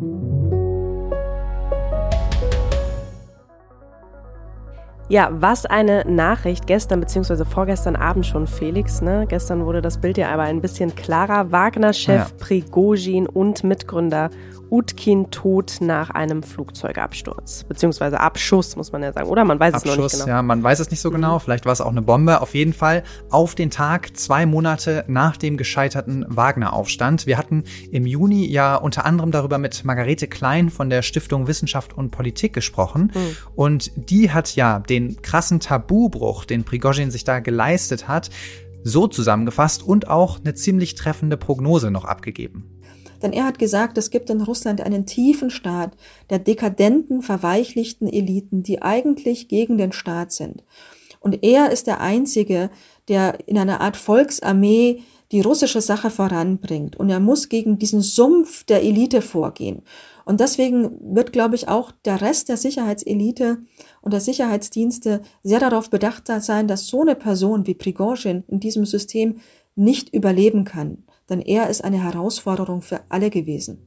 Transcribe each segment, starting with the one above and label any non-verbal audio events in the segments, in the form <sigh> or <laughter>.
Thank you. Ja, was eine Nachricht gestern bzw. vorgestern Abend schon, Felix. Ne? Gestern wurde das Bild ja aber ein bisschen klarer. Wagner-Chef ja. Prigozhin und Mitgründer Utkin tot nach einem Flugzeugabsturz. Beziehungsweise Abschuss, muss man ja sagen. Oder man weiß Abschuss, es noch nicht genau. Ja, man weiß es nicht so genau. Mhm. Vielleicht war es auch eine Bombe. Auf jeden Fall auf den Tag, zwei Monate nach dem gescheiterten Wagner-Aufstand. Wir hatten im Juni ja unter anderem darüber mit Margarete Klein von der Stiftung Wissenschaft und Politik gesprochen. Mhm. Und die hat ja den krassen Tabubruch, den Prigozhin sich da geleistet hat, so zusammengefasst und auch eine ziemlich treffende Prognose noch abgegeben. Denn er hat gesagt, es gibt in Russland einen tiefen Staat der dekadenten, verweichlichten Eliten, die eigentlich gegen den Staat sind. Und er ist der Einzige, der in einer Art Volksarmee die russische Sache voranbringt. Und er muss gegen diesen Sumpf der Elite vorgehen. Und deswegen wird, glaube ich, auch der Rest der Sicherheitselite und der Sicherheitsdienste sehr darauf bedacht sein, dass so eine Person wie Prigozhin in diesem System nicht überleben kann denn er ist eine Herausforderung für alle gewesen.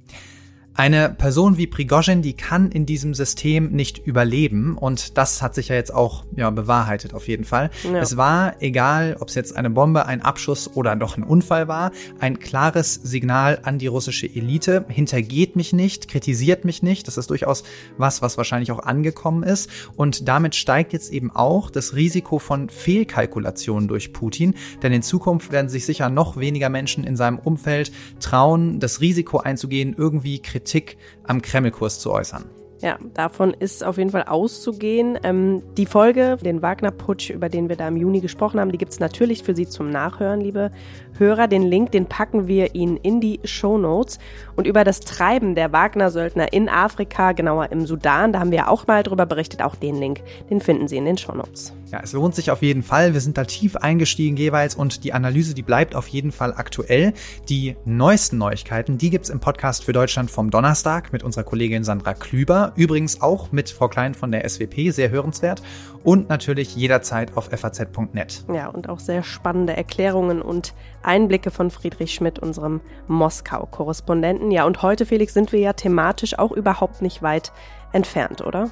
Eine Person wie Prigozhin, die kann in diesem System nicht überleben. Und das hat sich ja jetzt auch ja, bewahrheitet auf jeden Fall. Ja. Es war, egal ob es jetzt eine Bombe, ein Abschuss oder doch ein Unfall war, ein klares Signal an die russische Elite, hintergeht mich nicht, kritisiert mich nicht, das ist durchaus was, was wahrscheinlich auch angekommen ist. Und damit steigt jetzt eben auch das Risiko von Fehlkalkulationen durch Putin, denn in Zukunft werden sich sicher noch weniger Menschen in seinem Umfeld trauen, das Risiko einzugehen, irgendwie kritisieren Kritik am Kremlkurs zu äußern. Ja, davon ist auf jeden Fall auszugehen. Ähm, die Folge, den Wagner-Putsch, über den wir da im Juni gesprochen haben, die gibt es natürlich für Sie zum Nachhören, liebe Hörer. Den Link, den packen wir Ihnen in die Show Notes. Und über das Treiben der Wagner-Söldner in Afrika, genauer im Sudan, da haben wir auch mal drüber berichtet. Auch den Link, den finden Sie in den Show Notes. Ja, es lohnt sich auf jeden Fall. Wir sind da tief eingestiegen jeweils und die Analyse, die bleibt auf jeden Fall aktuell. Die neuesten Neuigkeiten, die gibt's im Podcast für Deutschland vom Donnerstag mit unserer Kollegin Sandra Klüber. Übrigens auch mit Frau Klein von der SWP, sehr hörenswert. Und natürlich jederzeit auf faz.net. Ja, und auch sehr spannende Erklärungen und Einblicke von Friedrich Schmidt, unserem Moskau-Korrespondenten. Ja, und heute, Felix, sind wir ja thematisch auch überhaupt nicht weit entfernt, oder?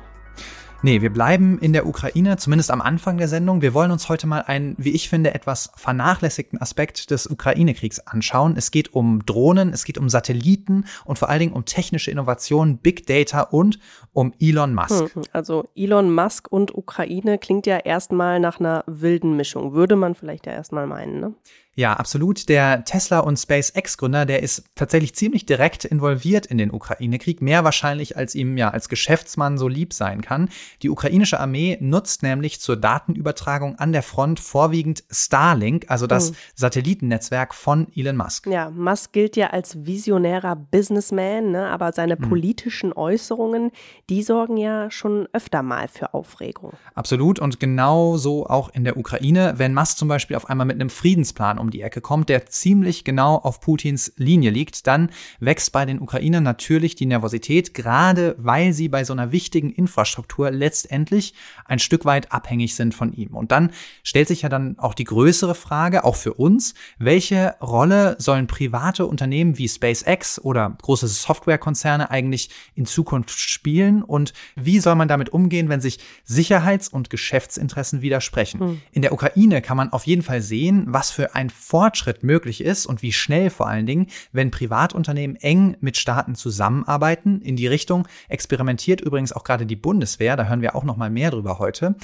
Nee, wir bleiben in der Ukraine, zumindest am Anfang der Sendung. Wir wollen uns heute mal einen, wie ich finde, etwas vernachlässigten Aspekt des Ukraine-Kriegs anschauen. Es geht um Drohnen, es geht um Satelliten und vor allen Dingen um technische Innovationen, Big Data und um Elon Musk. Hm, also Elon Musk und Ukraine klingt ja erstmal nach einer wilden Mischung, würde man vielleicht ja erstmal meinen, ne? Ja, absolut. Der Tesla und SpaceX-Gründer, der ist tatsächlich ziemlich direkt involviert in den Ukraine-Krieg, mehr wahrscheinlich als ihm ja als Geschäftsmann so lieb sein kann. Die ukrainische Armee nutzt nämlich zur Datenübertragung an der Front vorwiegend Starlink, also das mhm. Satellitennetzwerk von Elon Musk. Ja, Musk gilt ja als visionärer Businessman, ne? aber seine mhm. politischen Äußerungen, die sorgen ja schon öfter mal für Aufregung. Absolut und genau so auch in der Ukraine, wenn Musk zum Beispiel auf einmal mit einem Friedensplan um die Ecke kommt, der ziemlich genau auf Putins Linie liegt, dann wächst bei den Ukrainern natürlich die Nervosität, gerade weil sie bei so einer wichtigen Infrastruktur letztendlich ein Stück weit abhängig sind von ihm. Und dann stellt sich ja dann auch die größere Frage, auch für uns, welche Rolle sollen private Unternehmen wie SpaceX oder große Softwarekonzerne eigentlich in Zukunft spielen und wie soll man damit umgehen, wenn sich Sicherheits- und Geschäftsinteressen widersprechen? Hm. In der Ukraine kann man auf jeden Fall sehen, was für ein Fortschritt möglich ist und wie schnell vor allen Dingen, wenn Privatunternehmen eng mit Staaten zusammenarbeiten. In die Richtung experimentiert übrigens auch gerade die Bundeswehr, da hören wir auch noch mal mehr drüber heute.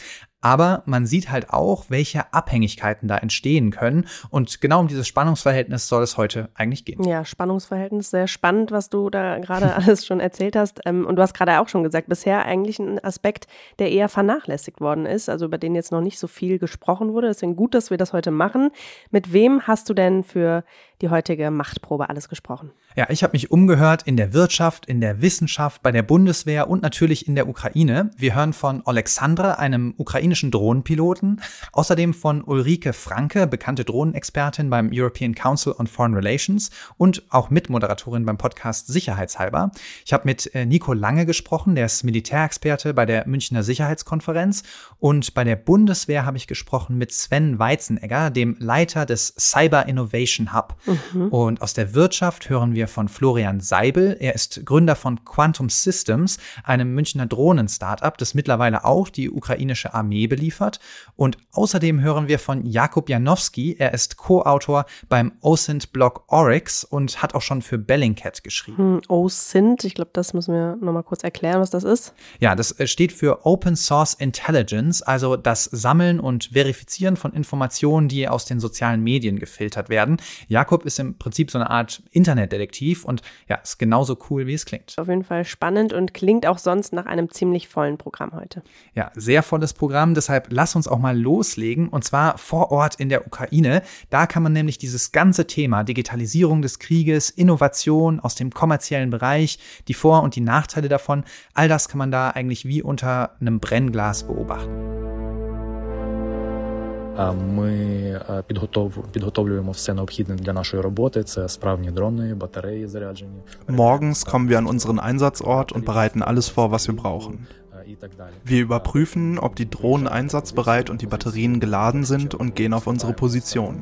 Aber man sieht halt auch, welche Abhängigkeiten da entstehen können. Und genau um dieses Spannungsverhältnis soll es heute eigentlich gehen. Ja, Spannungsverhältnis, sehr spannend, was du da gerade <laughs> alles schon erzählt hast. Ähm, und du hast gerade auch schon gesagt, bisher eigentlich ein Aspekt, der eher vernachlässigt worden ist, also über den jetzt noch nicht so viel gesprochen wurde. Deswegen gut, dass wir das heute machen. Mit wem hast du denn für die heutige Machtprobe alles gesprochen? Ja, ich habe mich umgehört in der Wirtschaft, in der Wissenschaft, bei der Bundeswehr und natürlich in der Ukraine. Wir hören von Alexandra, einem ukrainischen ukrainischen Drohnenpiloten, außerdem von Ulrike Franke, bekannte Drohnenexpertin beim European Council on Foreign Relations und auch Mitmoderatorin beim Podcast Sicherheitshalber. Ich habe mit äh, Nico Lange gesprochen, der ist Militärexperte bei der Münchner Sicherheitskonferenz und bei der Bundeswehr habe ich gesprochen mit Sven Weizenegger, dem Leiter des Cyber Innovation Hub. Mhm. Und aus der Wirtschaft hören wir von Florian Seibel. Er ist Gründer von Quantum Systems, einem Münchner Drohnen-Startup, das mittlerweile auch die ukrainische Armee beliefert. Und außerdem hören wir von Jakub Janowski. Er ist Co-Autor beim OSINT-Blog Oryx und hat auch schon für Bellingcat geschrieben. Hm, OSINT, ich glaube, das müssen wir nochmal kurz erklären, was das ist. Ja, das äh, steht für Open Source Intelligence, also das Sammeln und Verifizieren von Informationen, die aus den sozialen Medien gefiltert werden. Jakob ist im Prinzip so eine Art Internetdetektiv und ja, ist genauso cool, wie es klingt. Auf jeden Fall spannend und klingt auch sonst nach einem ziemlich vollen Programm heute. Ja, sehr volles Programm, deshalb lass uns auch mal loslegen und zwar vor Ort in der Ukraine. Da kann man nämlich dieses ganze Thema Digitalisierung des Krieges, Innovation aus dem kommerziellen Bereich, die Vor- und die Nachteile davon, all das kann man da eigentlich wie unter einem Brennglas beobachten. Ми підготовлюємо все необхідне для нашої роботи. Це справні дрони, батареї заряджені. Morgens kommen wir an unseren Einsatzort und bereiten alles vor, was wir brauchen. Wir überprüfen, ob die Drohnen einsatzbereit und die Batterien geladen sind und gehen auf unsere Position.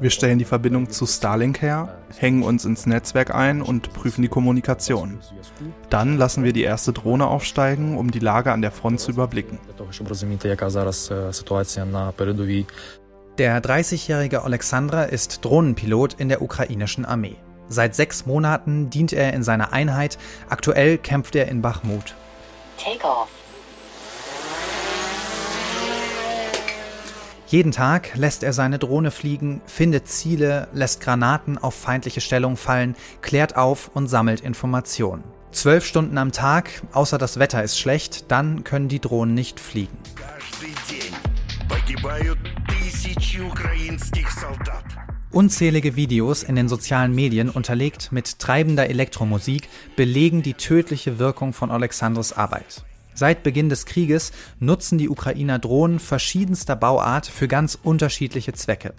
Wir stellen die Verbindung zu Starlink her, hängen uns ins Netzwerk ein und prüfen die Kommunikation. Dann lassen wir die erste Drohne aufsteigen, um die Lage an der Front zu überblicken. Der 30-jährige Alexandra ist Drohnenpilot in der ukrainischen Armee. Seit sechs Monaten dient er in seiner Einheit. Aktuell kämpft er in Bachmut. Take Jeden Tag lässt er seine Drohne fliegen, findet Ziele, lässt Granaten auf feindliche Stellung fallen, klärt auf und sammelt Informationen. Zwölf Stunden am Tag, außer das Wetter ist schlecht, dann können die Drohnen nicht fliegen. Unzählige Videos in den sozialen Medien unterlegt mit treibender Elektromusik belegen die tödliche Wirkung von Alexandros Arbeit. Seit Beginn des Krieges nutzen die Ukrainer Drohnen verschiedenster Bauart für ganz unterschiedliche Zwecke.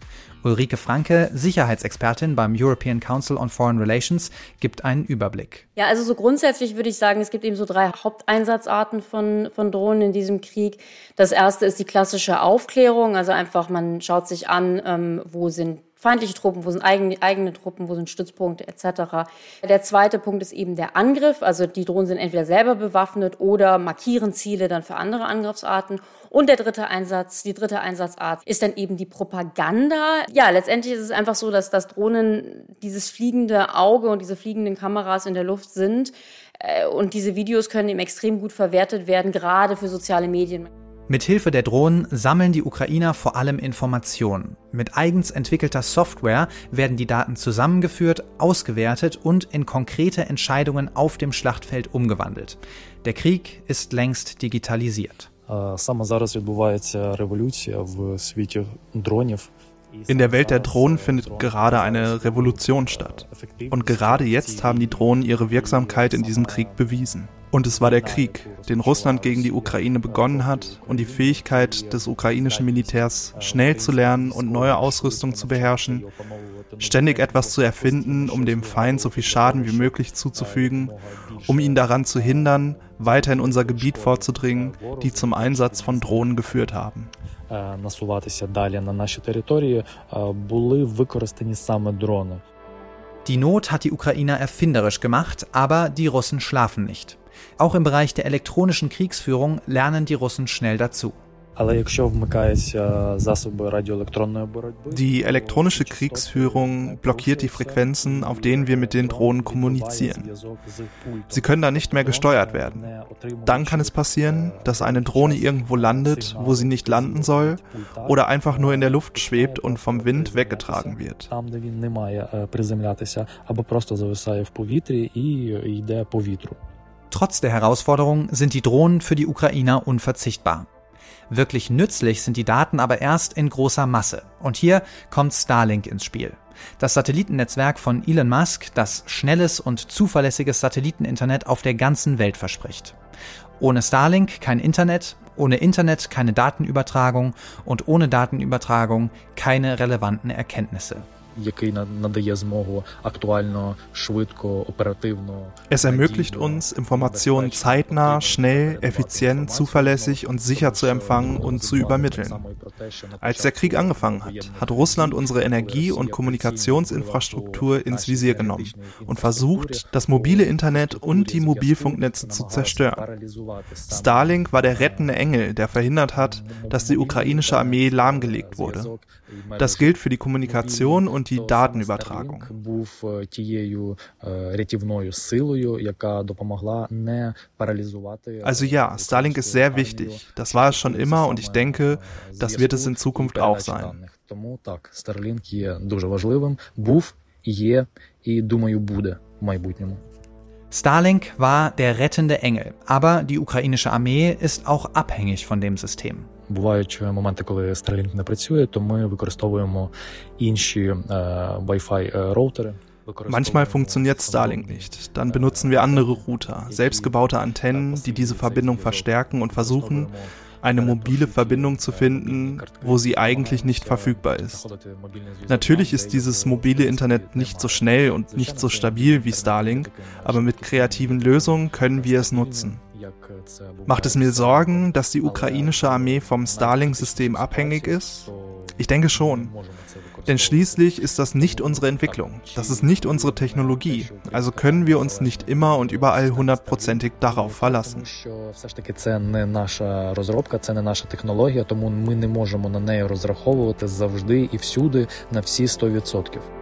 Ulrike Franke, Sicherheitsexpertin beim European Council on Foreign Relations, gibt einen Überblick. Ja, also so grundsätzlich würde ich sagen, es gibt eben so drei Haupteinsatzarten von, von Drohnen in diesem Krieg. Das erste ist die klassische Aufklärung, also einfach man schaut sich an, ähm, wo sind feindliche Truppen, wo sind eigene, eigene Truppen, wo sind Stützpunkte etc. Der zweite Punkt ist eben der Angriff. Also die Drohnen sind entweder selber bewaffnet oder markieren Ziele dann für andere Angriffsarten. Und der dritte Einsatz, die dritte Einsatzart ist dann eben die Propaganda. Ja, letztendlich ist es einfach so, dass das Drohnen dieses fliegende Auge und diese fliegenden Kameras in der Luft sind. Äh, und diese Videos können eben extrem gut verwertet werden, gerade für soziale Medien. Mit Hilfe der Drohnen sammeln die Ukrainer vor allem Informationen. Mit eigens entwickelter Software werden die Daten zusammengeführt, ausgewertet und in konkrete Entscheidungen auf dem Schlachtfeld umgewandelt. Der Krieg ist längst digitalisiert. In der Welt der Drohnen findet gerade eine Revolution statt. Und gerade jetzt haben die Drohnen ihre Wirksamkeit in diesem Krieg bewiesen. Und es war der Krieg, den Russland gegen die Ukraine begonnen hat und die Fähigkeit des ukrainischen Militärs, schnell zu lernen und neue Ausrüstung zu beherrschen, ständig etwas zu erfinden, um dem Feind so viel Schaden wie möglich zuzufügen, um ihn daran zu hindern, weiter in unser Gebiet vorzudringen, die zum Einsatz von Drohnen geführt haben Насуватися далі на наші території були використані саме дрони. Die Not hat die Ukrainer erfinderisch gemacht, aber die Russen schlafen nicht. Auch im Bereich der elektronischen Kriegsführung lernen die Russen schnell dazu. Die elektronische Kriegsführung blockiert die Frequenzen, auf denen wir mit den Drohnen kommunizieren. Sie können da nicht mehr gesteuert werden. Dann kann es passieren, dass eine Drohne irgendwo landet, wo sie nicht landen soll, oder einfach nur in der Luft schwebt und vom Wind weggetragen wird. Trotz der Herausforderung sind die Drohnen für die Ukrainer unverzichtbar. Wirklich nützlich sind die Daten aber erst in großer Masse. Und hier kommt Starlink ins Spiel. Das Satellitennetzwerk von Elon Musk, das schnelles und zuverlässiges Satelliteninternet auf der ganzen Welt verspricht. Ohne Starlink kein Internet, ohne Internet keine Datenübertragung und ohne Datenübertragung keine relevanten Erkenntnisse який надає змогу актуально, швидко, оперативно. Es ermöglicht uns, Informationen zeitnah, schnell, effizient, zuverlässig und sicher zu empfangen und zu übermitteln. Als der Krieg angefangen hat, hat Russland unsere Energie- und Kommunikationsinfrastruktur ins Visier genommen und versucht, das mobile Internet und die Mobilfunknetze zu zerstören. Starlink war der rettende Engel, der verhindert hat, dass die ukrainische Armee lahmgelegt wurde. Das gilt für die Kommunikation und die Datenübertragung. Also ja, Starlink ist sehr wichtig. Das war es schon immer und ich denke, das wird es in Zukunft auch sein. Starlink є дуже важливим, був, є і думаю буде в майбутньому. Starlink war der rettende Engel, aber die ukrainische Armee ist auch abhängig von dem System. Бувають моменти, коли Starlink не працює, то ми використовуємо інші Wi-Fi роутери. Manchmal funktioniert Starlink nicht. Dann benutzen wir andere Router, selbstgebaute Antennen, die diese Verbindung verstärken und versuchen, eine mobile Verbindung zu finden, wo sie eigentlich nicht verfügbar ist. Natürlich ist dieses mobile Internet nicht so schnell und nicht so stabil wie Starlink, aber mit kreativen Lösungen können wir es nutzen. Macht es mir Sorgen, dass die ukrainische Armee vom Starlink-System abhängig ist? Ich denke schon. Denn schließlich ist das nicht unsere Entwicklung. Das ist nicht unsere Technologie. Also können wir uns nicht immer und überall hundertprozentig darauf verlassen. Все ж таки це не наша розробка, це не наша технологія, тому ми не можемо на неї розраховувати завжди і всюди на всі 100%.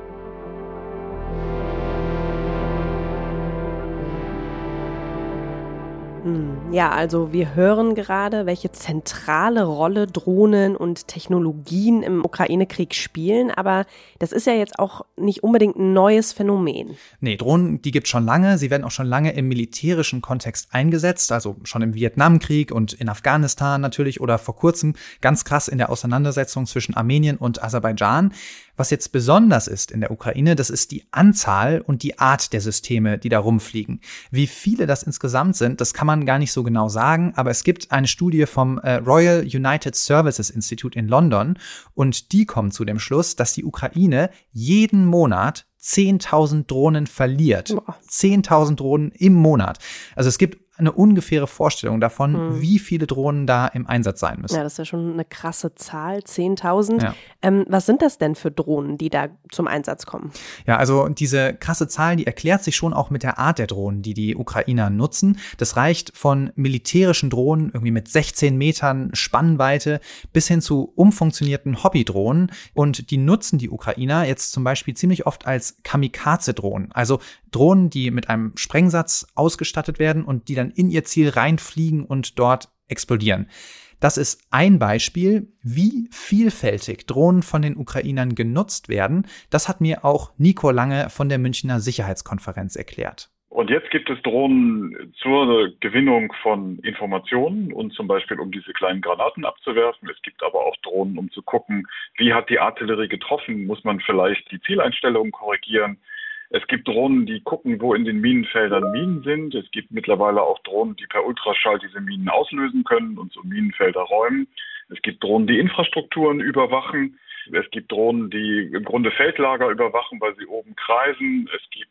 Ja, also wir hören gerade, welche zentrale Rolle Drohnen und Technologien im Ukraine-Krieg spielen, aber das ist ja jetzt auch nicht unbedingt ein neues Phänomen. Nee, Drohnen, die gibt schon lange, sie werden auch schon lange im militärischen Kontext eingesetzt, also schon im Vietnamkrieg und in Afghanistan natürlich oder vor kurzem ganz krass in der Auseinandersetzung zwischen Armenien und Aserbaidschan. Was jetzt besonders ist in der Ukraine, das ist die Anzahl und die Art der Systeme, die da rumfliegen. Wie viele das insgesamt sind, das kann man gar nicht so genau sagen, aber es gibt eine Studie vom äh, Royal United Services Institute in London und die kommen zu dem Schluss, dass die Ukraine jeden Monat 10.000 Drohnen verliert. 10.000 Drohnen im Monat. Also es gibt eine ungefähre Vorstellung davon, hm. wie viele Drohnen da im Einsatz sein müssen. Ja, das ist ja schon eine krasse Zahl, 10.000. Ja. Ähm, was sind das denn für Drohnen, die da zum Einsatz kommen? Ja, also diese krasse Zahl, die erklärt sich schon auch mit der Art der Drohnen, die die Ukrainer nutzen. Das reicht von militärischen Drohnen, irgendwie mit 16 Metern Spannweite, bis hin zu umfunktionierten Hobbydrohnen. Und die nutzen die Ukrainer jetzt zum Beispiel ziemlich oft als Kamikaze-Drohnen. Also Drohnen, die mit einem Sprengsatz ausgestattet werden und die dann in ihr Ziel reinfliegen und dort explodieren. Das ist ein Beispiel, wie vielfältig Drohnen von den Ukrainern genutzt werden. Das hat mir auch Nico Lange von der Münchner Sicherheitskonferenz erklärt. Und jetzt gibt es Drohnen zur Gewinnung von Informationen und zum Beispiel um diese kleinen Granaten abzuwerfen. Es gibt aber auch Drohnen, um zu gucken, wie hat die Artillerie getroffen? Muss man vielleicht die Zieleinstellungen korrigieren? Es gibt Drohnen, die gucken, wo in den Minenfeldern Minen sind. Es gibt mittlerweile auch Drohnen, die per Ultraschall diese Minen auslösen können und so Minenfelder räumen. Es gibt Drohnen, die Infrastrukturen überwachen. Es gibt Drohnen, die im Grunde Feldlager überwachen, weil sie oben kreisen. Es gibt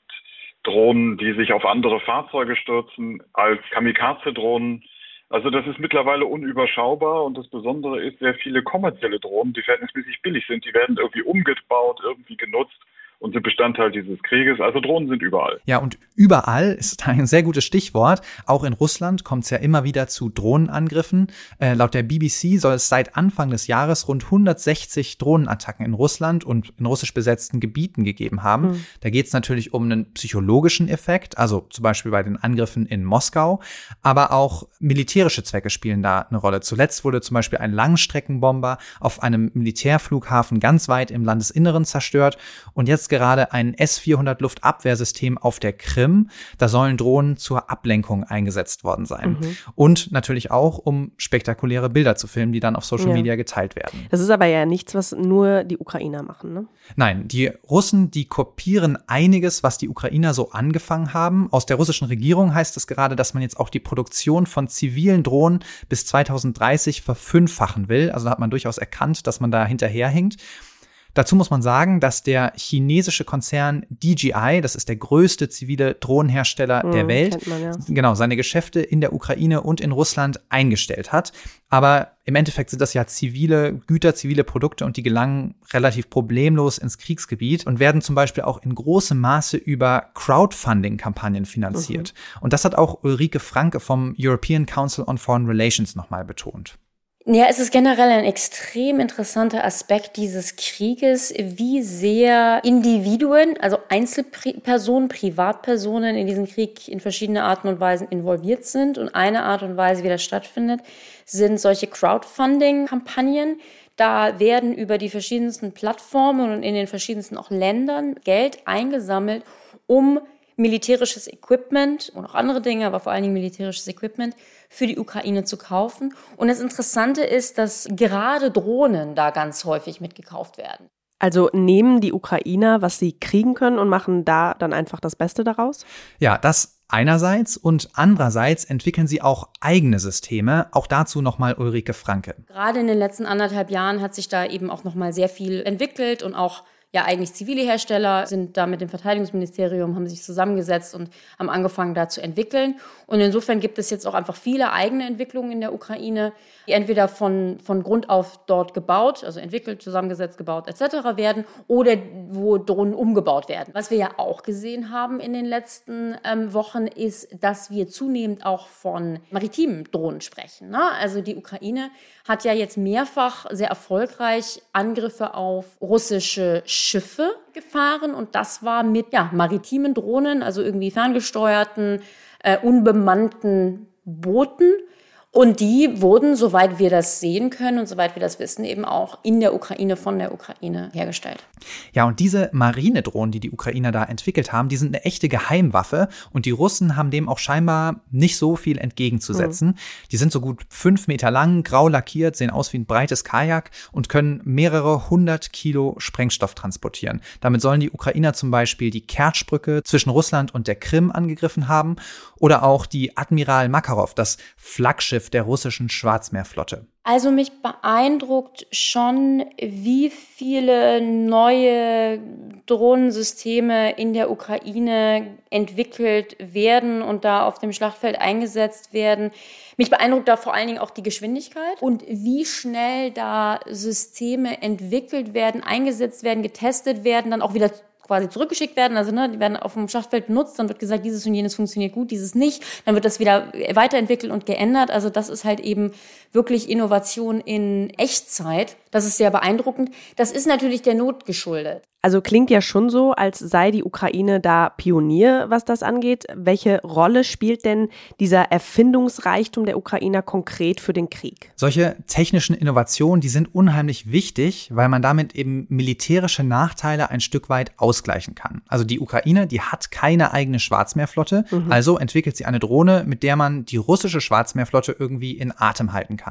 Drohnen, die sich auf andere Fahrzeuge stürzen, als Kamikaze-Drohnen. Also das ist mittlerweile unüberschaubar und das Besondere ist, sehr viele kommerzielle Drohnen, die verhältnismäßig billig sind, die werden irgendwie umgebaut, irgendwie genutzt und sind Bestandteil dieses Krieges. Also Drohnen sind überall. Ja, und überall ist ein sehr gutes Stichwort. Auch in Russland kommt es ja immer wieder zu Drohnenangriffen. Äh, laut der BBC soll es seit Anfang des Jahres rund 160 Drohnenattacken in Russland und in russisch besetzten Gebieten gegeben haben. Mhm. Da geht es natürlich um einen psychologischen Effekt, also zum Beispiel bei den Angriffen in Moskau, aber auch militärische Zwecke spielen da eine Rolle. Zuletzt wurde zum Beispiel ein Langstreckenbomber auf einem Militärflughafen ganz weit im Landesinneren zerstört und jetzt gerade ein S-400 Luftabwehrsystem auf der Krim Krim. Da sollen Drohnen zur Ablenkung eingesetzt worden sein. Mhm. Und natürlich auch, um spektakuläre Bilder zu filmen, die dann auf Social ja. Media geteilt werden. Das ist aber ja nichts, was nur die Ukrainer machen, ne? Nein, die Russen, die kopieren einiges, was die Ukrainer so angefangen haben. Aus der russischen Regierung heißt es gerade, dass man jetzt auch die Produktion von zivilen Drohnen bis 2030 verfünffachen will. Also da hat man durchaus erkannt, dass man da hinterherhinkt. Dazu muss man sagen, dass der chinesische Konzern DJI, das ist der größte zivile Drohnenhersteller mhm, der Welt, man, ja. genau, seine Geschäfte in der Ukraine und in Russland eingestellt hat. Aber im Endeffekt sind das ja zivile Güter, zivile Produkte und die gelangen relativ problemlos ins Kriegsgebiet und werden zum Beispiel auch in großem Maße über Crowdfunding-Kampagnen finanziert. Mhm. Und das hat auch Ulrike Franke vom European Council on Foreign Relations nochmal betont. Ja, es ist generell ein extrem interessanter Aspekt dieses Krieges, wie sehr Individuen, also Einzelpersonen, Privatpersonen in diesen Krieg in verschiedene Arten und Weisen involviert sind. Und eine Art und Weise, wie das stattfindet, sind solche Crowdfunding-Kampagnen. Da werden über die verschiedensten Plattformen und in den verschiedensten auch Ländern Geld eingesammelt, um militärisches Equipment und auch andere Dinge, aber vor allen Dingen militärisches Equipment für die Ukraine zu kaufen. Und das Interessante ist, dass gerade Drohnen da ganz häufig mitgekauft werden. Also nehmen die Ukrainer, was sie kriegen können und machen da dann einfach das Beste daraus? Ja, das einerseits und andererseits entwickeln sie auch eigene Systeme. Auch dazu nochmal Ulrike Franke. Gerade in den letzten anderthalb Jahren hat sich da eben auch nochmal sehr viel entwickelt und auch ja eigentlich zivile Hersteller sind da mit dem Verteidigungsministerium, haben sich zusammengesetzt und haben angefangen da zu entwickeln. Und insofern gibt es jetzt auch einfach viele eigene Entwicklungen in der Ukraine, die entweder von, von Grund auf dort gebaut, also entwickelt, zusammengesetzt, gebaut etc. werden oder wo Drohnen umgebaut werden. Was wir ja auch gesehen haben in den letzten ähm, Wochen ist, dass wir zunehmend auch von maritimen Drohnen sprechen. Ne? Also die Ukraine hat ja jetzt mehrfach sehr erfolgreich Angriffe auf russische Schiffe gefahren und das war mit ja, maritimen Drohnen, also irgendwie ferngesteuerten äh, unbemannten Booten. Und die wurden, soweit wir das sehen können und soweit wir das wissen, eben auch in der Ukraine, von der Ukraine hergestellt. Ja, und diese Marinedrohnen, die die Ukrainer da entwickelt haben, die sind eine echte Geheimwaffe und die Russen haben dem auch scheinbar nicht so viel entgegenzusetzen. Mhm. Die sind so gut fünf Meter lang, grau lackiert, sehen aus wie ein breites Kajak und können mehrere hundert Kilo Sprengstoff transportieren. Damit sollen die Ukrainer zum Beispiel die Kertschbrücke zwischen Russland und der Krim angegriffen haben oder auch die Admiral Makarov, das Flaggschiff der russischen Schwarzmeerflotte. Also mich beeindruckt schon, wie viele neue Drohnensysteme in der Ukraine entwickelt werden und da auf dem Schlachtfeld eingesetzt werden. Mich beeindruckt da vor allen Dingen auch die Geschwindigkeit und wie schnell da Systeme entwickelt werden, eingesetzt werden, getestet werden, dann auch wieder quasi zurückgeschickt werden. Also ne, die werden auf dem Schachtfeld benutzt, dann wird gesagt, dieses und jenes funktioniert gut, dieses nicht. Dann wird das wieder weiterentwickelt und geändert. Also das ist halt eben wirklich Innovation in Echtzeit. Das ist sehr beeindruckend. Das ist natürlich der Not geschuldet. Also klingt ja schon so, als sei die Ukraine da Pionier, was das angeht. Welche Rolle spielt denn dieser Erfindungsreichtum der Ukrainer konkret für den Krieg? Solche technischen Innovationen, die sind unheimlich wichtig, weil man damit eben militärische Nachteile ein Stück weit ausgleichen kann. Also die Ukraine, die hat keine eigene Schwarzmeerflotte, mhm. also entwickelt sie eine Drohne, mit der man die russische Schwarzmeerflotte irgendwie in Atem halten kann.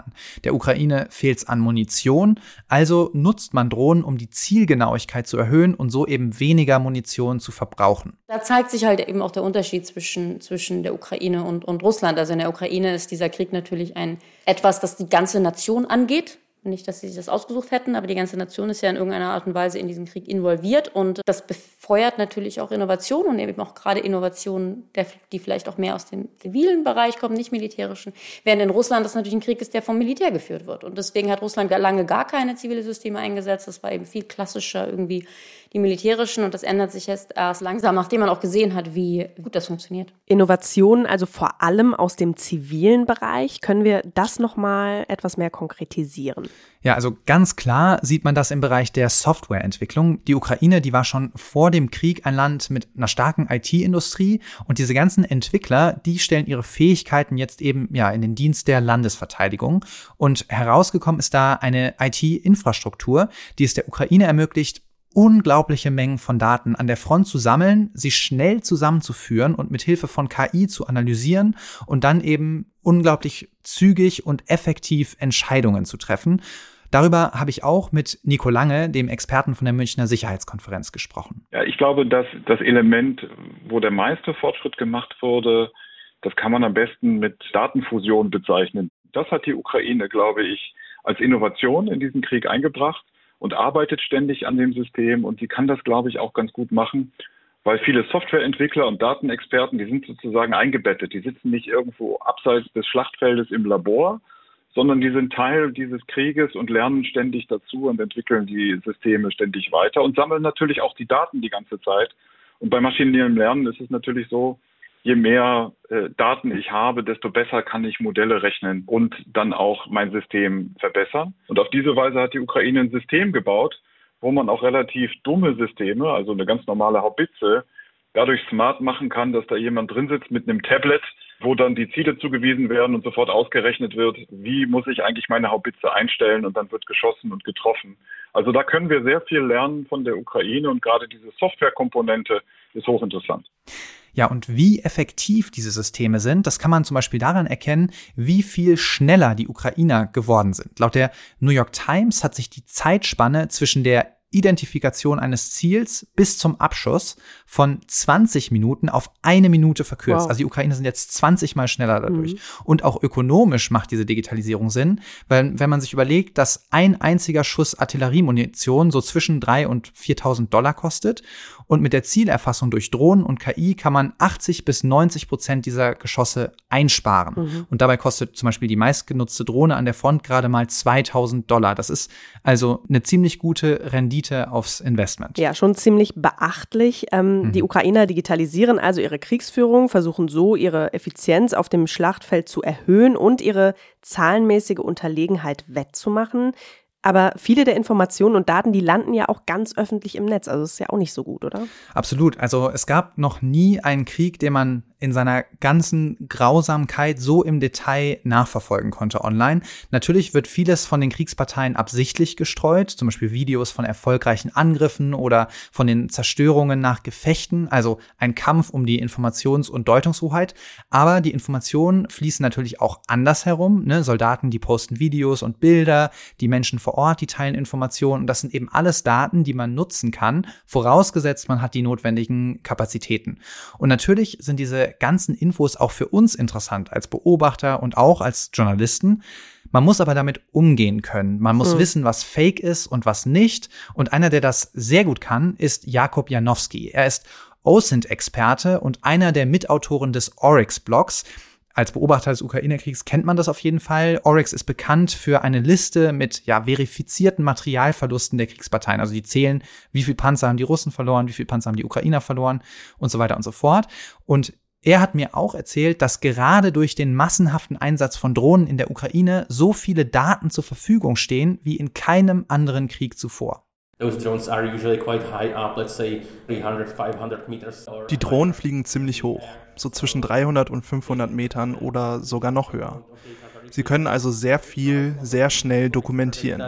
Der Ukraine fehlt es an Munition, also nutzt man Drohnen, um die Zielgenauigkeit zu erhöhen und so eben weniger Munition zu verbrauchen. Da zeigt sich halt eben auch der Unterschied zwischen, zwischen der Ukraine und, und Russland. Also in der Ukraine ist dieser Krieg natürlich ein etwas, das die ganze Nation angeht. Nicht, dass sie sich das ausgesucht hätten, aber die ganze Nation ist ja in irgendeiner Art und Weise in diesen Krieg involviert und das befeuert natürlich auch Innovation und eben auch gerade Innovationen, die vielleicht auch mehr aus dem zivilen Bereich kommen, nicht militärischen. Während in Russland das natürlich ein Krieg ist, der vom Militär geführt wird. Und deswegen hat Russland lange gar keine zivile Systeme eingesetzt. Das war eben viel klassischer irgendwie die militärischen und das ändert sich jetzt erst langsam, nachdem man auch gesehen hat, wie gut das funktioniert. Innovationen, also vor allem aus dem zivilen Bereich, können wir das nochmal etwas mehr konkretisieren? Ja, also ganz klar sieht man das im Bereich der Softwareentwicklung. Die Ukraine, die war schon vor dem Krieg ein Land mit einer starken IT-Industrie und diese ganzen Entwickler, die stellen ihre Fähigkeiten jetzt eben ja in den Dienst der Landesverteidigung und herausgekommen ist da eine IT-Infrastruktur, die es der Ukraine ermöglicht, unglaubliche Mengen von Daten an der Front zu sammeln, sie schnell zusammenzuführen und mit Hilfe von KI zu analysieren und dann eben unglaublich zügig und effektiv Entscheidungen zu treffen. Darüber habe ich auch mit Nico Lange, dem Experten von der Münchner Sicherheitskonferenz, gesprochen. Ja, ich glaube, dass das Element, wo der meiste Fortschritt gemacht wurde, das kann man am besten mit Datenfusion bezeichnen. Das hat die Ukraine, glaube ich, als Innovation in diesen Krieg eingebracht und arbeitet ständig an dem System. Und sie kann das, glaube ich, auch ganz gut machen, weil viele Softwareentwickler und Datenexperten, die sind sozusagen eingebettet. Die sitzen nicht irgendwo abseits des Schlachtfeldes im Labor, sondern die sind Teil dieses Krieges und lernen ständig dazu und entwickeln die Systeme ständig weiter und sammeln natürlich auch die Daten die ganze Zeit. Und bei maschinellem Lernen ist es natürlich so, je mehr äh, Daten ich habe, desto besser kann ich Modelle rechnen und dann auch mein System verbessern. Und auf diese Weise hat die Ukraine ein System gebaut, wo man auch relativ dumme Systeme, also eine ganz normale Haubitze, dadurch smart machen kann, dass da jemand drin sitzt mit einem Tablet, wo dann die Ziele zugewiesen werden und sofort ausgerechnet wird, wie muss ich eigentlich meine Haubitze einstellen und dann wird geschossen und getroffen. Also da können wir sehr viel lernen von der Ukraine und gerade diese Softwarekomponente ist hochinteressant. Ja, und wie effektiv diese Systeme sind, das kann man zum Beispiel daran erkennen, wie viel schneller die Ukrainer geworden sind. Laut der New York Times hat sich die Zeitspanne zwischen der Identifikation eines Ziels bis zum Abschuss von 20 Minuten auf eine Minute verkürzt. Wow. Also die Ukrainer sind jetzt 20 mal schneller dadurch. Mhm. Und auch ökonomisch macht diese Digitalisierung Sinn, weil wenn man sich überlegt, dass ein einziger Schuss Artilleriemunition so zwischen drei und 4.000 Dollar kostet und mit der Zielerfassung durch Drohnen und KI kann man 80 bis 90 Prozent dieser Geschosse einsparen. Mhm. Und dabei kostet zum Beispiel die meistgenutzte Drohne an der Front gerade mal 2000 Dollar. Das ist also eine ziemlich gute Rendite aufs Investment. Ja, schon ziemlich beachtlich. Ähm, mhm. Die Ukrainer digitalisieren also ihre Kriegsführung, versuchen so ihre Effizienz auf dem Schlachtfeld zu erhöhen und ihre zahlenmäßige Unterlegenheit wettzumachen. Aber viele der Informationen und Daten, die landen ja auch ganz öffentlich im Netz. Also ist ja auch nicht so gut, oder? Absolut. Also es gab noch nie einen Krieg, den man in seiner ganzen Grausamkeit so im Detail nachverfolgen konnte online. Natürlich wird vieles von den Kriegsparteien absichtlich gestreut, zum Beispiel Videos von erfolgreichen Angriffen oder von den Zerstörungen nach Gefechten, also ein Kampf um die Informations- und Deutungshoheit. Aber die Informationen fließen natürlich auch anders herum. Ne? Soldaten, die posten Videos und Bilder, die Menschen vor Ort, die teilen Informationen. Und das sind eben alles Daten, die man nutzen kann, vorausgesetzt man hat die notwendigen Kapazitäten. Und natürlich sind diese ganzen Infos auch für uns interessant als Beobachter und auch als Journalisten. Man muss aber damit umgehen können. Man muss mhm. wissen, was Fake ist und was nicht. Und einer, der das sehr gut kann, ist Jakob Janowski. Er ist OSINT-Experte und einer der Mitautoren des Oryx-Blogs als Beobachter des Ukraine-Kriegs kennt man das auf jeden Fall. Oryx ist bekannt für eine Liste mit ja verifizierten Materialverlusten der Kriegsparteien. Also die zählen, wie viel Panzer haben die Russen verloren, wie viel Panzer haben die Ukrainer verloren und so weiter und so fort. Und er hat mir auch erzählt, dass gerade durch den massenhaften Einsatz von Drohnen in der Ukraine so viele Daten zur Verfügung stehen wie in keinem anderen Krieg zuvor. Die Drohnen fliegen ziemlich hoch, so zwischen 300 und 500 Metern oder sogar noch höher. Sie können also sehr viel, sehr schnell dokumentieren.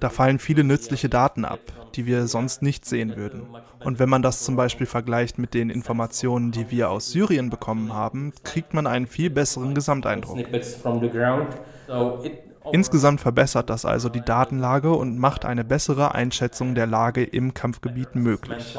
Da fallen viele nützliche Daten ab, die wir sonst nicht sehen würden. Und wenn man das zum Beispiel vergleicht mit den Informationen, die wir aus Syrien bekommen haben, kriegt man einen viel besseren Gesamteindruck. Insgesamt verbessert das also die Datenlage und macht eine bessere Einschätzung der Lage im Kampfgebiet möglich.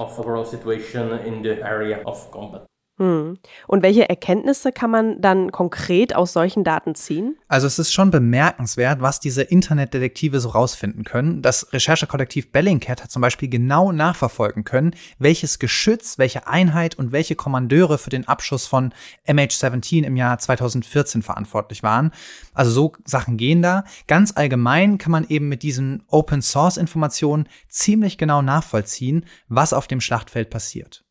Hm. Und welche Erkenntnisse kann man dann konkret aus solchen Daten ziehen? Also es ist schon bemerkenswert, was diese Internetdetektive so rausfinden können. Das Recherchekollektiv Bellingcat hat zum Beispiel genau nachverfolgen können, welches Geschütz, welche Einheit und welche Kommandeure für den Abschuss von MH17 im Jahr 2014 verantwortlich waren. Also so Sachen gehen da. Ganz allgemein kann man eben mit diesen Open Source Informationen ziemlich genau nachvollziehen, was auf dem Schlachtfeld passiert.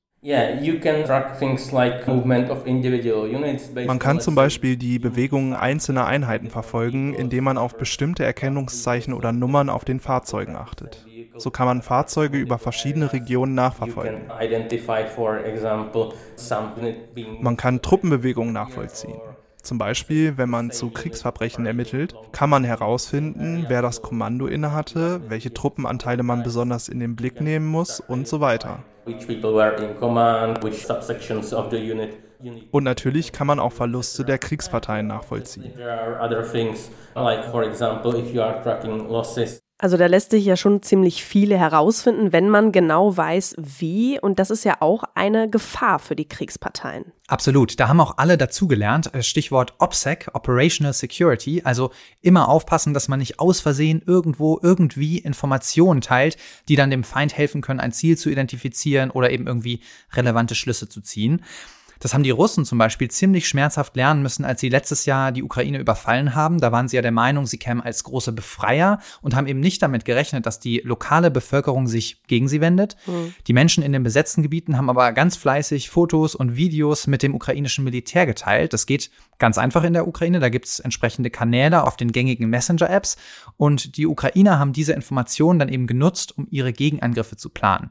Man kann zum Beispiel die Bewegungen einzelner Einheiten verfolgen, indem man auf bestimmte Erkennungszeichen oder Nummern auf den Fahrzeugen achtet. So kann man Fahrzeuge über verschiedene Regionen nachverfolgen. Man kann Truppenbewegungen nachvollziehen. Zum Beispiel, wenn man zu Kriegsverbrechen ermittelt, kann man herausfinden, wer das Kommando innehatte, welche Truppenanteile man besonders in den Blick nehmen muss und so weiter. Und natürlich kann man auch Verluste der Kriegsparteien nachvollziehen. Also da lässt sich ja schon ziemlich viele herausfinden, wenn man genau weiß, wie. Und das ist ja auch eine Gefahr für die Kriegsparteien. Absolut. Da haben auch alle dazugelernt. Äh, Stichwort OPSEC, Operational Security. Also immer aufpassen, dass man nicht aus Versehen irgendwo irgendwie Informationen teilt, die dann dem Feind helfen können, ein Ziel zu identifizieren oder eben irgendwie relevante Schlüsse zu ziehen. Das haben die Russen zum Beispiel ziemlich schmerzhaft lernen müssen, als sie letztes Jahr die Ukraine überfallen haben. Da waren sie ja der Meinung, sie kämen als große Befreier und haben eben nicht damit gerechnet, dass die lokale Bevölkerung sich gegen sie wendet. Mhm. Die Menschen in den besetzten Gebieten haben aber ganz fleißig Fotos und Videos mit dem ukrainischen Militär geteilt. Das geht ganz einfach in der Ukraine. Da gibt es entsprechende Kanäle auf den gängigen Messenger-Apps. Und die Ukrainer haben diese Informationen dann eben genutzt, um ihre Gegenangriffe zu planen.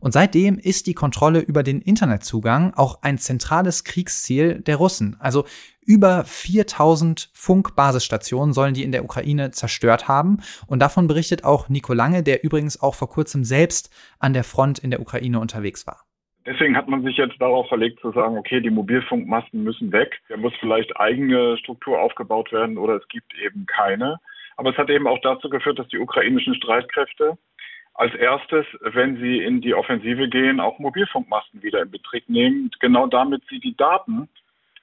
Und seitdem ist die Kontrolle über den Internetzugang auch ein zentrales Kriegsziel der Russen. Also über 4000 Funkbasisstationen sollen die in der Ukraine zerstört haben. Und davon berichtet auch Nico Lange, der übrigens auch vor kurzem selbst an der Front in der Ukraine unterwegs war. Deswegen hat man sich jetzt darauf verlegt zu sagen, okay, die Mobilfunkmasten müssen weg. Da muss vielleicht eigene Struktur aufgebaut werden oder es gibt eben keine. Aber es hat eben auch dazu geführt, dass die ukrainischen Streitkräfte als erstes, wenn sie in die Offensive gehen, auch Mobilfunkmasten wieder in Betrieb nehmen, genau damit sie die Daten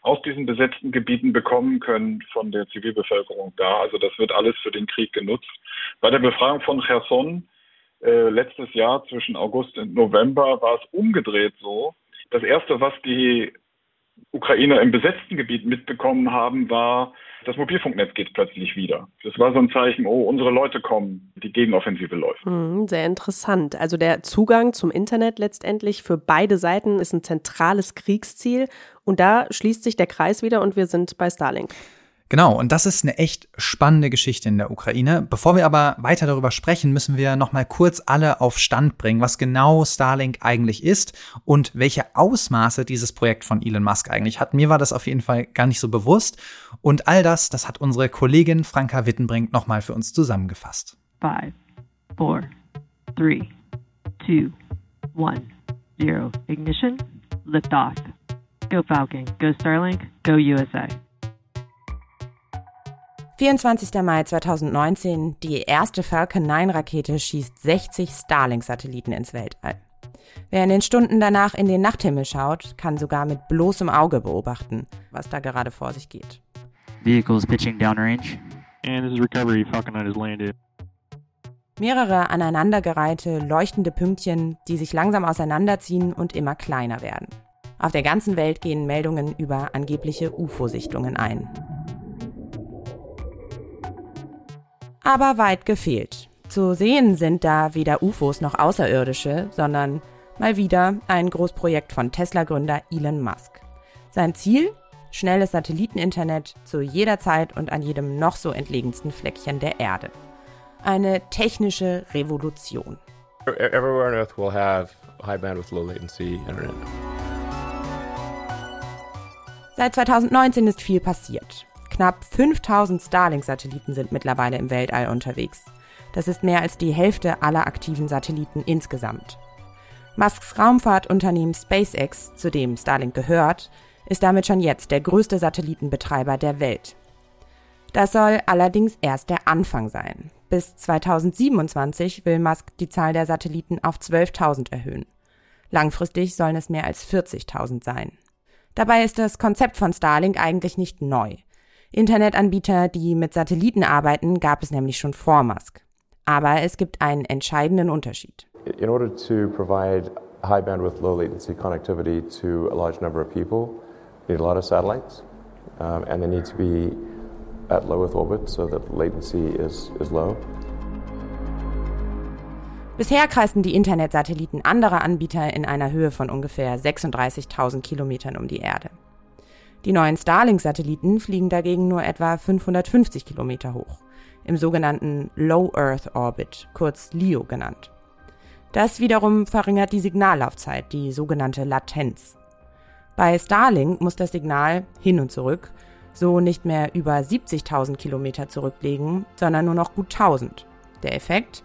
aus diesen besetzten Gebieten bekommen können von der Zivilbevölkerung da. Also das wird alles für den Krieg genutzt. Bei der Befreiung von Cherson äh, letztes Jahr zwischen August und November war es umgedreht so. Das erste, was die Ukrainer im besetzten Gebiet mitbekommen haben, war, das Mobilfunknetz geht plötzlich wieder. Das war so ein Zeichen, oh, unsere Leute kommen, die Gegenoffensive läuft. Hm, sehr interessant. Also der Zugang zum Internet letztendlich für beide Seiten ist ein zentrales Kriegsziel. Und da schließt sich der Kreis wieder und wir sind bei Starlink. Genau, und das ist eine echt spannende Geschichte in der Ukraine. Bevor wir aber weiter darüber sprechen, müssen wir noch mal kurz alle auf Stand bringen, was genau Starlink eigentlich ist und welche Ausmaße dieses Projekt von Elon Musk eigentlich hat. Mir war das auf jeden Fall gar nicht so bewusst. Und all das, das hat unsere Kollegin Franka Wittenbrink noch mal für uns zusammengefasst. Five, four, three, two, one, zero. Ignition, lift off. Go Falcon, go Starlink, go USA. 24. Mai 2019, die erste Falcon 9 Rakete schießt 60 Starlink-Satelliten ins Weltall. Wer in den Stunden danach in den Nachthimmel schaut, kann sogar mit bloßem Auge beobachten, was da gerade vor sich geht. Vehicles pitching downrange. And this is recovery. Falcon 9 has landed. Mehrere aneinandergereihte, leuchtende Pünktchen, die sich langsam auseinanderziehen und immer kleiner werden. Auf der ganzen Welt gehen Meldungen über angebliche UFO-Sichtungen ein. Aber weit gefehlt. Zu sehen sind da weder UFOs noch Außerirdische, sondern mal wieder ein Großprojekt von Tesla-Gründer Elon Musk. Sein Ziel? Schnelles Satelliteninternet zu jeder Zeit und an jedem noch so entlegensten Fleckchen der Erde. Eine technische Revolution. Everywhere on Earth will have high bandwidth, low latency Internet. Seit 2019 ist viel passiert. Knapp 5000 Starlink-Satelliten sind mittlerweile im Weltall unterwegs. Das ist mehr als die Hälfte aller aktiven Satelliten insgesamt. Musks Raumfahrtunternehmen SpaceX, zu dem Starlink gehört, ist damit schon jetzt der größte Satellitenbetreiber der Welt. Das soll allerdings erst der Anfang sein. Bis 2027 will Musk die Zahl der Satelliten auf 12.000 erhöhen. Langfristig sollen es mehr als 40.000 sein. Dabei ist das Konzept von Starlink eigentlich nicht neu. Internetanbieter, die mit Satelliten arbeiten, gab es nämlich schon vor Musk. Aber es gibt einen entscheidenden Unterschied. In order to provide high bandwidth, low latency connectivity to a large number of people, you need a lot of satellites, um, and they need to be at low Earth orbit so that latency is, is low. Bisher kreisten die Internetsatelliten anderer Anbieter in einer Höhe von ungefähr 36.000 Kilometern um die Erde. Die neuen Starlink-Satelliten fliegen dagegen nur etwa 550 Kilometer hoch, im sogenannten Low Earth Orbit, kurz LEO genannt. Das wiederum verringert die Signallaufzeit, die sogenannte Latenz. Bei Starlink muss das Signal hin und zurück so nicht mehr über 70.000 Kilometer zurücklegen, sondern nur noch gut 1000. Der Effekt?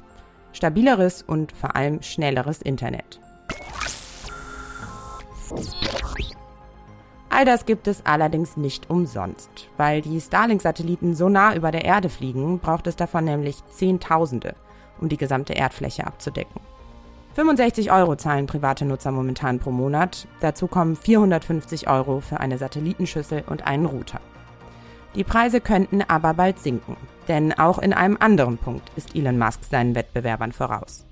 Stabileres und vor allem schnelleres Internet. All das gibt es allerdings nicht umsonst. Weil die Starlink-Satelliten so nah über der Erde fliegen, braucht es davon nämlich Zehntausende, um die gesamte Erdfläche abzudecken. 65 Euro zahlen private Nutzer momentan pro Monat. Dazu kommen 450 Euro für eine Satellitenschüssel und einen Router. Die Preise könnten aber bald sinken, denn auch in einem anderen Punkt ist Elon Musk seinen Wettbewerbern voraus.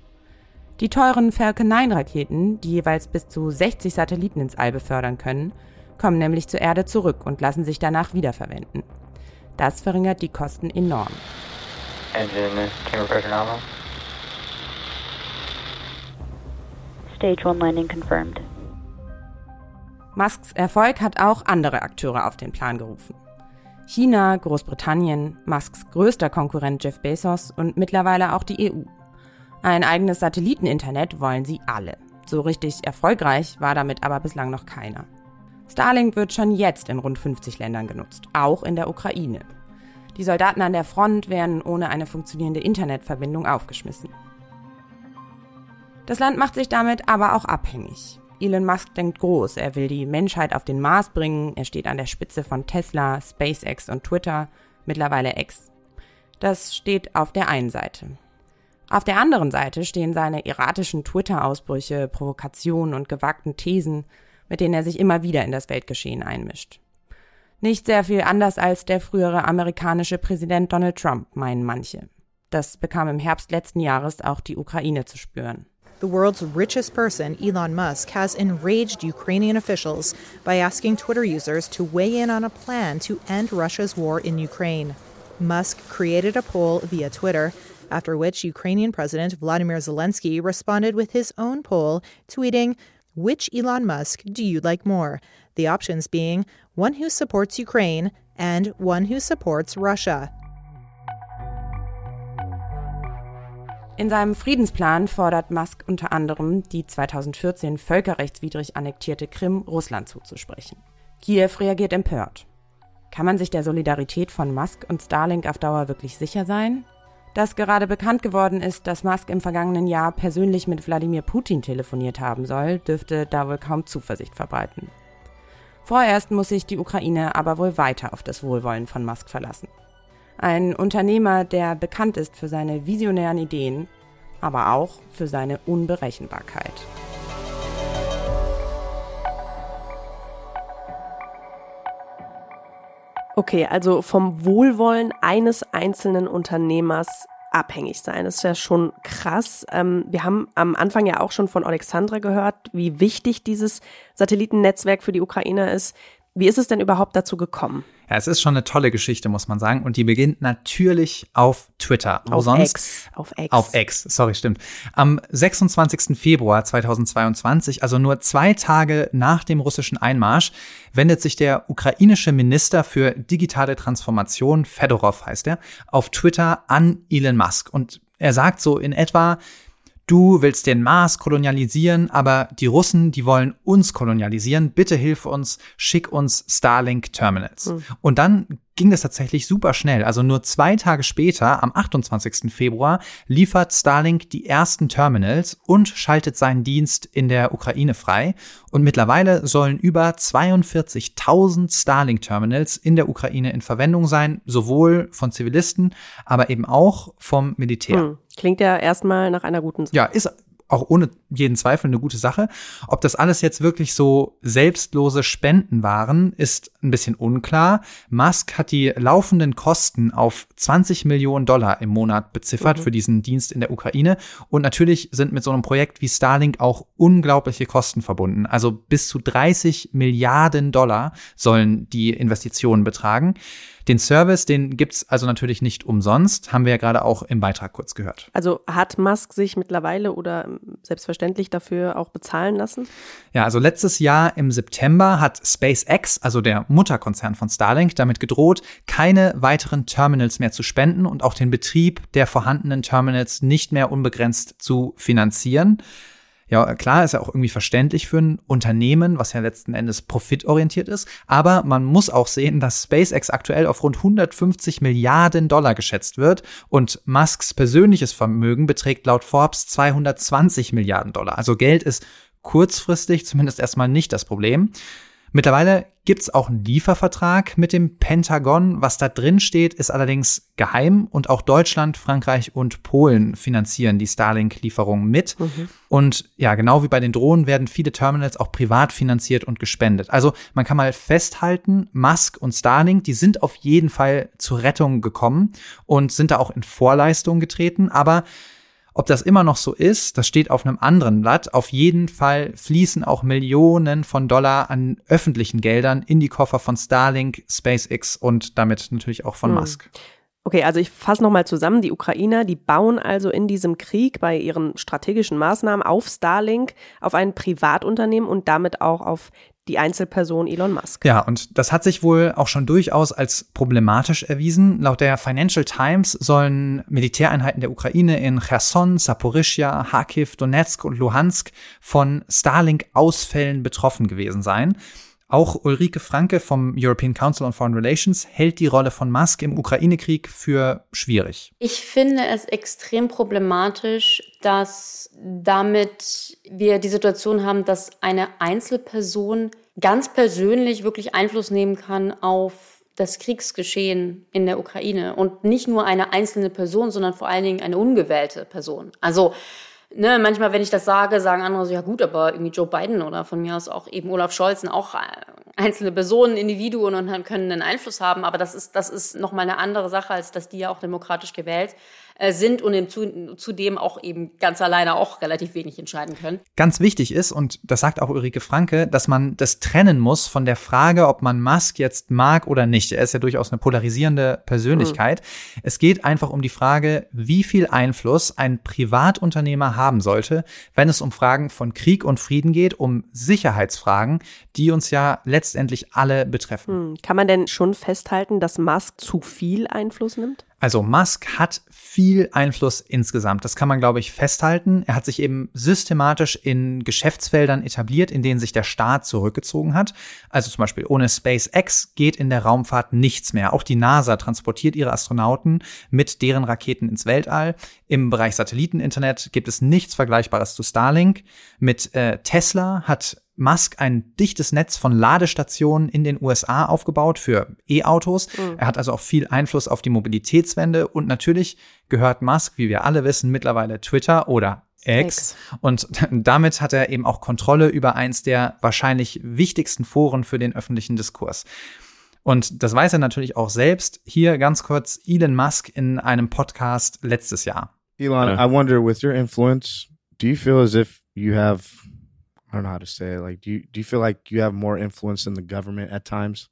Die teuren Falcon 9 Raketen, die jeweils bis zu 60 Satelliten ins All befördern können, kommen nämlich zur Erde zurück und lassen sich danach wiederverwenden. Das verringert die Kosten enorm. Engine, Stage 1 landing confirmed. Musks Erfolg hat auch andere Akteure auf den Plan gerufen. China, Großbritannien, Musks größter Konkurrent Jeff Bezos und mittlerweile auch die EU. Ein eigenes Satelliteninternet wollen sie alle. So richtig erfolgreich war damit aber bislang noch keiner. Starlink wird schon jetzt in rund 50 Ländern genutzt, auch in der Ukraine. Die Soldaten an der Front werden ohne eine funktionierende Internetverbindung aufgeschmissen. Das Land macht sich damit aber auch abhängig. Elon Musk denkt groß, er will die Menschheit auf den Mars bringen, er steht an der Spitze von Tesla, SpaceX und Twitter, mittlerweile X. Das steht auf der einen Seite. Auf der anderen Seite stehen seine erratischen Twitter-Ausbrüche, Provokationen und gewagten Thesen, mit denen er sich immer wieder in das Weltgeschehen einmischt. Nicht sehr viel anders als der frühere amerikanische Präsident Donald Trump, meinen manche. Das bekam im Herbst letzten Jahres auch die Ukraine zu spüren. The world's richest person, Elon Musk, has enraged Ukrainian officials by asking Twitter users to weigh in on a plan to end Russia's war in Ukraine. Musk created a poll via Twitter, after which Ukrainian President Vladimir Zelensky responded with his own poll, tweeting, Which Elon Musk do you like more? The options being one who supports Ukraine and one who supports Russia. In seinem Friedensplan fordert Musk unter anderem, die 2014 völkerrechtswidrig annektierte Krim Russland zuzusprechen. Kiew reagiert empört. Kann man sich der Solidarität von Musk und Starlink auf Dauer wirklich sicher sein? Dass gerade bekannt geworden ist, dass Musk im vergangenen Jahr persönlich mit Wladimir Putin telefoniert haben soll, dürfte da wohl kaum Zuversicht verbreiten. Vorerst muss sich die Ukraine aber wohl weiter auf das Wohlwollen von Musk verlassen. Ein Unternehmer, der bekannt ist für seine visionären Ideen, aber auch für seine Unberechenbarkeit. Okay, also vom Wohlwollen eines einzelnen Unternehmers abhängig sein. Das ist ja schon krass. Ähm, wir haben am Anfang ja auch schon von Alexandra gehört, wie wichtig dieses Satellitennetzwerk für die Ukraine ist. Wie ist es denn überhaupt dazu gekommen? Ja, es ist schon eine tolle Geschichte, muss man sagen. Und die beginnt natürlich auf Twitter. Auf sonst? X. Auf X. Auf X, sorry, stimmt. Am 26. Februar 2022, also nur zwei Tage nach dem russischen Einmarsch, wendet sich der ukrainische Minister für digitale Transformation, Fedorov heißt er, auf Twitter an Elon Musk. Und er sagt so in etwa, du willst den Mars kolonialisieren, aber die Russen, die wollen uns kolonialisieren. Bitte hilf uns, schick uns Starlink Terminals. Mhm. Und dann ging das tatsächlich super schnell. Also nur zwei Tage später, am 28. Februar, liefert Starlink die ersten Terminals und schaltet seinen Dienst in der Ukraine frei. Und mittlerweile sollen über 42.000 Starlink-Terminals in der Ukraine in Verwendung sein, sowohl von Zivilisten, aber eben auch vom Militär. Hm. Klingt ja erstmal nach einer guten Sache. Ja, ist auch ohne jeden Zweifel eine gute Sache. Ob das alles jetzt wirklich so selbstlose Spenden waren, ist ein bisschen unklar. Musk hat die laufenden Kosten auf 20 Millionen Dollar im Monat beziffert mhm. für diesen Dienst in der Ukraine. Und natürlich sind mit so einem Projekt wie Starlink auch unglaubliche Kosten verbunden. Also bis zu 30 Milliarden Dollar sollen die Investitionen betragen. Den Service, den gibt's also natürlich nicht umsonst, haben wir ja gerade auch im Beitrag kurz gehört. Also hat Musk sich mittlerweile oder selbstverständlich dafür auch bezahlen lassen? Ja, also letztes Jahr im September hat SpaceX, also der Mutterkonzern von Starlink, damit gedroht, keine weiteren Terminals mehr zu spenden und auch den Betrieb der vorhandenen Terminals nicht mehr unbegrenzt zu finanzieren. Ja, klar, ist ja auch irgendwie verständlich für ein Unternehmen, was ja letzten Endes profitorientiert ist. Aber man muss auch sehen, dass SpaceX aktuell auf rund 150 Milliarden Dollar geschätzt wird und Musks persönliches Vermögen beträgt laut Forbes 220 Milliarden Dollar. Also Geld ist kurzfristig zumindest erstmal nicht das Problem. Mittlerweile gibt's auch einen Liefervertrag mit dem Pentagon. Was da drin steht, ist allerdings geheim und auch Deutschland, Frankreich und Polen finanzieren die Starlink-Lieferungen mit. Mhm. Und ja, genau wie bei den Drohnen werden viele Terminals auch privat finanziert und gespendet. Also man kann mal festhalten, Musk und Starlink, die sind auf jeden Fall zur Rettung gekommen und sind da auch in Vorleistung getreten, aber ob das immer noch so ist, das steht auf einem anderen Blatt. Auf jeden Fall fließen auch Millionen von Dollar an öffentlichen Geldern in die Koffer von Starlink, SpaceX und damit natürlich auch von hm. Musk. Okay, also ich fasse nochmal zusammen. Die Ukrainer, die bauen also in diesem Krieg bei ihren strategischen Maßnahmen auf Starlink, auf ein Privatunternehmen und damit auch auf die Einzelperson Elon Musk. Ja, und das hat sich wohl auch schon durchaus als problematisch erwiesen. Laut der Financial Times sollen Militäreinheiten der Ukraine in Cherson, Saporischia, Kharkiv, Donetsk und Luhansk von Starlink-Ausfällen betroffen gewesen sein. Auch Ulrike Franke vom European Council on Foreign Relations hält die Rolle von Musk im Ukraine-Krieg für schwierig. Ich finde es extrem problematisch, dass damit wir die Situation haben, dass eine Einzelperson ganz persönlich wirklich Einfluss nehmen kann auf das Kriegsgeschehen in der Ukraine und nicht nur eine einzelne Person, sondern vor allen Dingen eine ungewählte Person. Also ne, manchmal, wenn ich das sage, sagen andere so, ja gut, aber irgendwie Joe Biden oder von mir aus auch eben Olaf Scholz sind auch äh, einzelne Personen, Individuen und können einen Einfluss haben. Aber das ist, das ist nochmal eine andere Sache, als dass die ja auch demokratisch gewählt äh, sind und zu, zudem auch eben ganz alleine auch relativ wenig entscheiden können. Ganz wichtig ist, und das sagt auch Ulrike Franke, dass man das trennen muss von der Frage, ob man Musk jetzt mag oder nicht. Er ist ja durchaus eine polarisierende Persönlichkeit. Mhm. Es geht einfach um die Frage, wie viel Einfluss ein Privatunternehmer haben sollte, wenn es um Fragen von Krieg und Frieden geht, um Sicherheitsfragen, die uns ja letztendlich alle betreffen. Mhm. Kann man denn schon festhalten, dass Musk zu viel Einfluss nimmt? Also Musk hat viel Einfluss insgesamt. Das kann man, glaube ich, festhalten. Er hat sich eben systematisch in Geschäftsfeldern etabliert, in denen sich der Staat zurückgezogen hat. Also zum Beispiel ohne SpaceX geht in der Raumfahrt nichts mehr. Auch die NASA transportiert ihre Astronauten mit deren Raketen ins Weltall. Im Bereich Satelliteninternet gibt es nichts Vergleichbares zu Starlink. Mit äh, Tesla hat Musk ein dichtes Netz von Ladestationen in den USA aufgebaut für E-Autos. Mhm. Er hat also auch viel Einfluss auf die Mobilitätswende und natürlich gehört Musk, wie wir alle wissen, mittlerweile Twitter oder X. Und <laughs> damit hat er eben auch Kontrolle über eins der wahrscheinlich wichtigsten Foren für den öffentlichen Diskurs. Und das weiß er natürlich auch selbst. Hier ganz kurz Elon Musk in einem Podcast letztes Jahr. Elon, I wonder with your influence, do you feel as if you have I don't know how to say it. Like, do you do you feel like you have more influence in the government at times?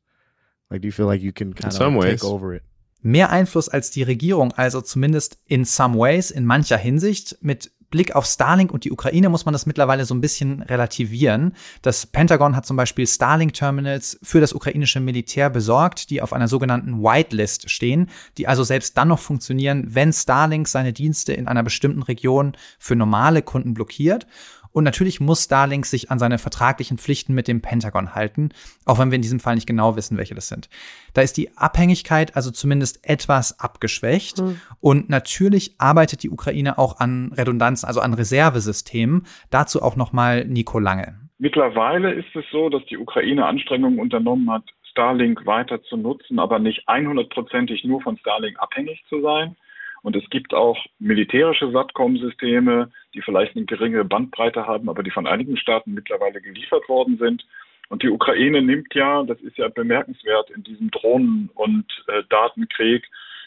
Like, do you feel like you can kind of take over it? Mehr Einfluss als die Regierung, also zumindest in some ways, in mancher Hinsicht. Mit Blick auf Starlink und die Ukraine muss man das mittlerweile so ein bisschen relativieren. Das Pentagon hat zum Beispiel Starlink-Terminals für das ukrainische Militär besorgt, die auf einer sogenannten Whitelist stehen, die also selbst dann noch funktionieren, wenn Starlink seine Dienste in einer bestimmten Region für normale Kunden blockiert. Und natürlich muss Starlink sich an seine vertraglichen Pflichten mit dem Pentagon halten, auch wenn wir in diesem Fall nicht genau wissen, welche das sind. Da ist die Abhängigkeit also zumindest etwas abgeschwächt. Mhm. Und natürlich arbeitet die Ukraine auch an Redundanzen, also an Reservesystemen. Dazu auch nochmal Nico Lange. Mittlerweile ist es so, dass die Ukraine Anstrengungen unternommen hat, Starlink weiter zu nutzen, aber nicht 100%ig nur von Starlink abhängig zu sein. Und es gibt auch militärische SATCOM-Systeme, die vielleicht eine geringe Bandbreite haben, aber die von einigen Staaten mittlerweile geliefert worden sind. Und die Ukraine nimmt ja, das ist ja bemerkenswert in diesem Drohnen- und äh, Datenkrieg,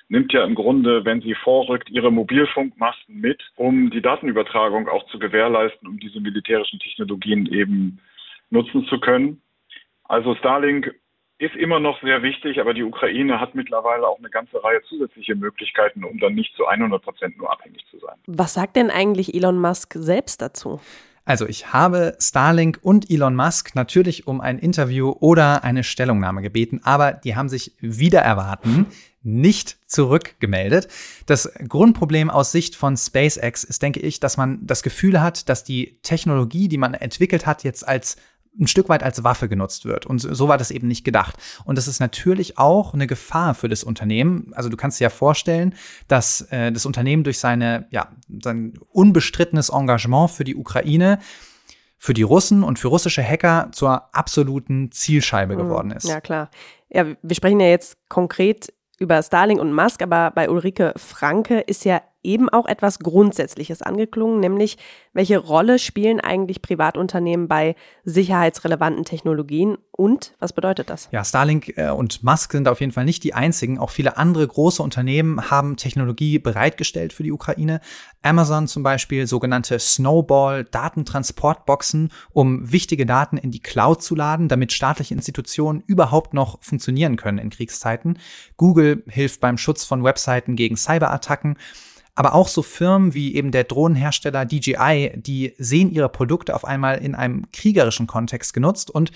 nimmt ja im Grunde, wenn sie vorrückt, ihre Mobilfunkmasten mit, um die Datenübertragung auch zu gewährleisten, um diese militärischen Technologien eben nutzen zu können. Also Starlink ist immer noch sehr wichtig, aber die Ukraine hat mittlerweile auch eine ganze Reihe zusätzliche Möglichkeiten, um dann nicht zu 100 Prozent nur abhängig zu sein. Was sagt denn eigentlich Elon Musk selbst dazu? Also ich habe Starlink und Elon Musk natürlich um ein Interview oder eine Stellungnahme gebeten, aber die haben sich wieder erwarten nicht zurückgemeldet. Das Grundproblem aus Sicht von SpaceX ist, denke ich, dass man das Gefühl hat, dass die Technologie, die man entwickelt hat, jetzt als ein Stück weit als Waffe genutzt wird. Und so war das eben nicht gedacht. Und das ist natürlich auch eine Gefahr für das Unternehmen. Also du kannst dir ja vorstellen, dass äh, das Unternehmen durch seine, ja, sein unbestrittenes Engagement für die Ukraine für die Russen und für russische Hacker zur absoluten Zielscheibe mhm. geworden ist. Ja, klar. Ja, wir sprechen ja jetzt konkret über Starlink und Musk, aber bei Ulrike Franke ist ja eben auch etwas Grundsätzliches angeklungen, nämlich welche Rolle spielen eigentlich Privatunternehmen bei sicherheitsrelevanten Technologien und was bedeutet das? Ja, Starlink äh, und Musk sind auf jeden Fall nicht die einzigen. Auch viele andere große Unternehmen haben Technologie bereitgestellt für die Ukraine. Amazon zum Beispiel sogenannte Snowball-Datentransportboxen, um wichtige Daten in die Cloud zu laden, damit staatliche Institutionen überhaupt noch funktionieren können in Kriegszeiten. Google hilft beim Schutz von Webseiten gegen Cyberattacken. Aber auch so Firmen wie eben der Drohnenhersteller DJI, die sehen ihre Produkte auf einmal in einem kriegerischen Kontext genutzt und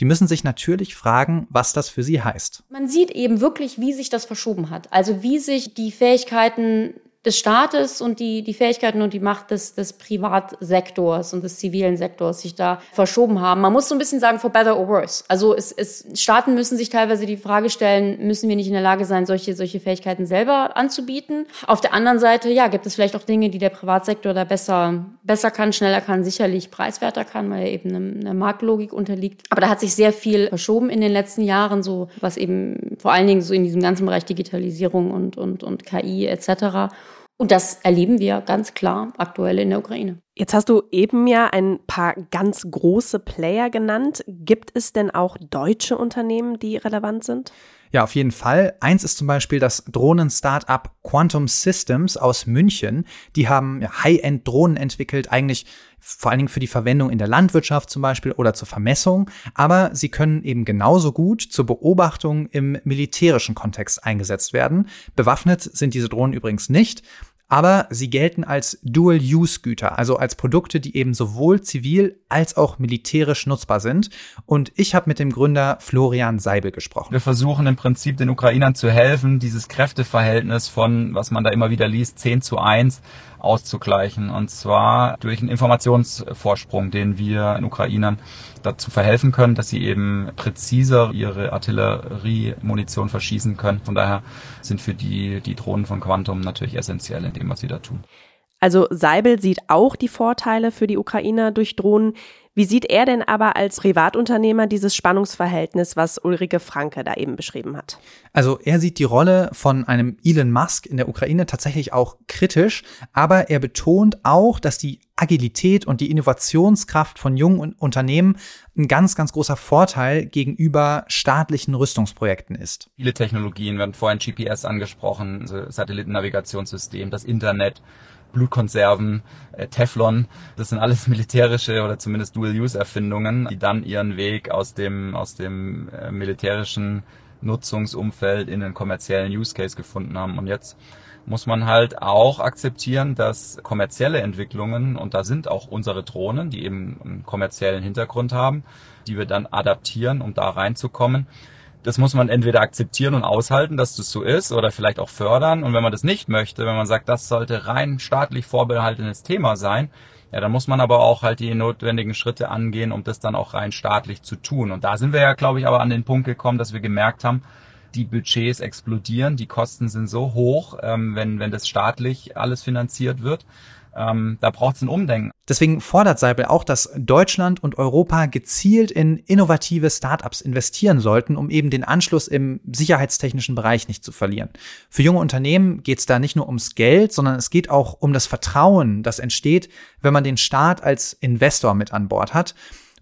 die müssen sich natürlich fragen, was das für sie heißt. Man sieht eben wirklich, wie sich das verschoben hat. Also wie sich die Fähigkeiten des Staates und die, die Fähigkeiten und die Macht des, des Privatsektors und des zivilen Sektors sich da verschoben haben. Man muss so ein bisschen sagen, for better or worse. Also es, es, Staaten müssen sich teilweise die Frage stellen, müssen wir nicht in der Lage sein, solche, solche Fähigkeiten selber anzubieten? Auf der anderen Seite, ja, gibt es vielleicht auch Dinge, die der Privatsektor da besser, besser kann, schneller kann, sicherlich preiswerter kann, weil er eben einer Marktlogik unterliegt. Aber da hat sich sehr viel verschoben in den letzten Jahren, so was eben vor allen Dingen so in diesem ganzen Bereich Digitalisierung und, und, und KI etc. Und das erleben wir ganz klar aktuell in der Ukraine. Jetzt hast du eben ja ein paar ganz große Player genannt. Gibt es denn auch deutsche Unternehmen, die relevant sind? Ja, auf jeden Fall. Eins ist zum Beispiel das Drohnen-Startup Quantum Systems aus München. Die haben High-End-Drohnen entwickelt, eigentlich vor allen Dingen für die Verwendung in der Landwirtschaft zum Beispiel oder zur Vermessung. Aber sie können eben genauso gut zur Beobachtung im militärischen Kontext eingesetzt werden. Bewaffnet sind diese Drohnen übrigens nicht aber sie gelten als Dual-Use-Güter, also als Produkte, die eben sowohl zivil als auch militärisch nutzbar sind. Und ich habe mit dem Gründer Florian Seibel gesprochen. Wir versuchen im Prinzip den Ukrainern zu helfen, dieses Kräfteverhältnis von, was man da immer wieder liest, 10 zu 1 auszugleichen. Und zwar durch einen Informationsvorsprung, den wir in Ukrainern dazu verhelfen können, dass sie eben präziser ihre Artilleriemunition verschießen können. Von daher sind für die die Drohnen von Quantum natürlich essentiell in dem, was sie da tun. Also Seibel sieht auch die Vorteile für die Ukrainer durch Drohnen. Wie sieht er denn aber als Privatunternehmer dieses Spannungsverhältnis, was Ulrike Franke da eben beschrieben hat? Also er sieht die Rolle von einem Elon Musk in der Ukraine tatsächlich auch kritisch, aber er betont auch, dass die Agilität und die Innovationskraft von jungen Unternehmen ein ganz, ganz großer Vorteil gegenüber staatlichen Rüstungsprojekten ist. Viele Technologien werden vorhin GPS angesprochen, Satellitennavigationssystem, das Internet. Blutkonserven, äh, Teflon. Das sind alles <laughs> militärische oder zumindest Dual-Use-Erfindungen, die dann ihren Weg aus dem, aus dem äh, militärischen Nutzungsumfeld in den kommerziellen Use Case gefunden haben. Und jetzt muss man halt auch akzeptieren, dass kommerzielle Entwicklungen, und da sind auch unsere Drohnen, die eben einen kommerziellen Hintergrund haben, die wir dann adaptieren, um da reinzukommen, das muss man entweder akzeptieren und aushalten, dass das so ist oder vielleicht auch fördern. Und wenn man das nicht möchte, wenn man sagt, das sollte rein staatlich vorbehaltenes Thema sein, ja, dann muss man aber auch halt die notwendigen Schritte angehen, um das dann auch rein staatlich zu tun. Und da sind wir ja, glaube ich, aber an den Punkt gekommen, dass wir gemerkt haben, die Budgets explodieren, die Kosten sind so hoch, ähm, wenn, wenn das staatlich alles finanziert wird, ähm, da braucht es ein Umdenken. Deswegen fordert Seibel auch, dass Deutschland und Europa gezielt in innovative Startups investieren sollten, um eben den Anschluss im sicherheitstechnischen Bereich nicht zu verlieren. Für junge Unternehmen geht es da nicht nur ums Geld, sondern es geht auch um das Vertrauen, das entsteht, wenn man den Staat als Investor mit an Bord hat.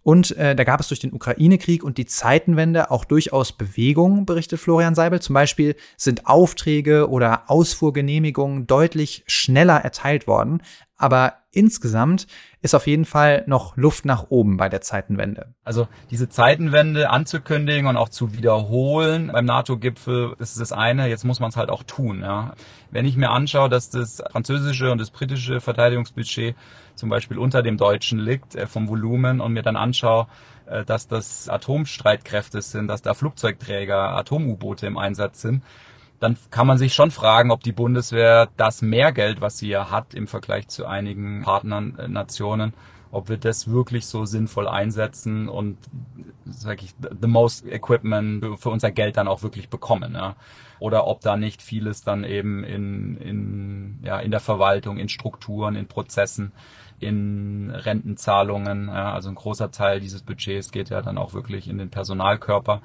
Und äh, da gab es durch den Ukraine-Krieg und die Zeitenwende auch durchaus Bewegungen, berichtet Florian Seibel. Zum Beispiel sind Aufträge oder Ausfuhrgenehmigungen deutlich schneller erteilt worden. Aber insgesamt ist auf jeden Fall noch Luft nach oben bei der Zeitenwende. Also diese Zeitenwende anzukündigen und auch zu wiederholen beim NATO-Gipfel, ist das eine. Jetzt muss man es halt auch tun. Ja. Wenn ich mir anschaue, dass das französische und das britische Verteidigungsbudget zum Beispiel unter dem deutschen liegt äh, vom Volumen und mir dann anschaue, äh, dass das Atomstreitkräfte sind, dass da Flugzeugträger, Atom-U-Boote im Einsatz sind, dann kann man sich schon fragen, ob die Bundeswehr das Mehrgeld, was sie ja hat im Vergleich zu einigen Partnernationen, ob wir das wirklich so sinnvoll einsetzen und sag ich the most equipment für unser Geld dann auch wirklich bekommen, ja. Oder ob da nicht vieles dann eben in, in, ja, in der Verwaltung, in Strukturen, in Prozessen, in Rentenzahlungen, ja, also ein großer Teil dieses Budgets geht ja dann auch wirklich in den Personalkörper.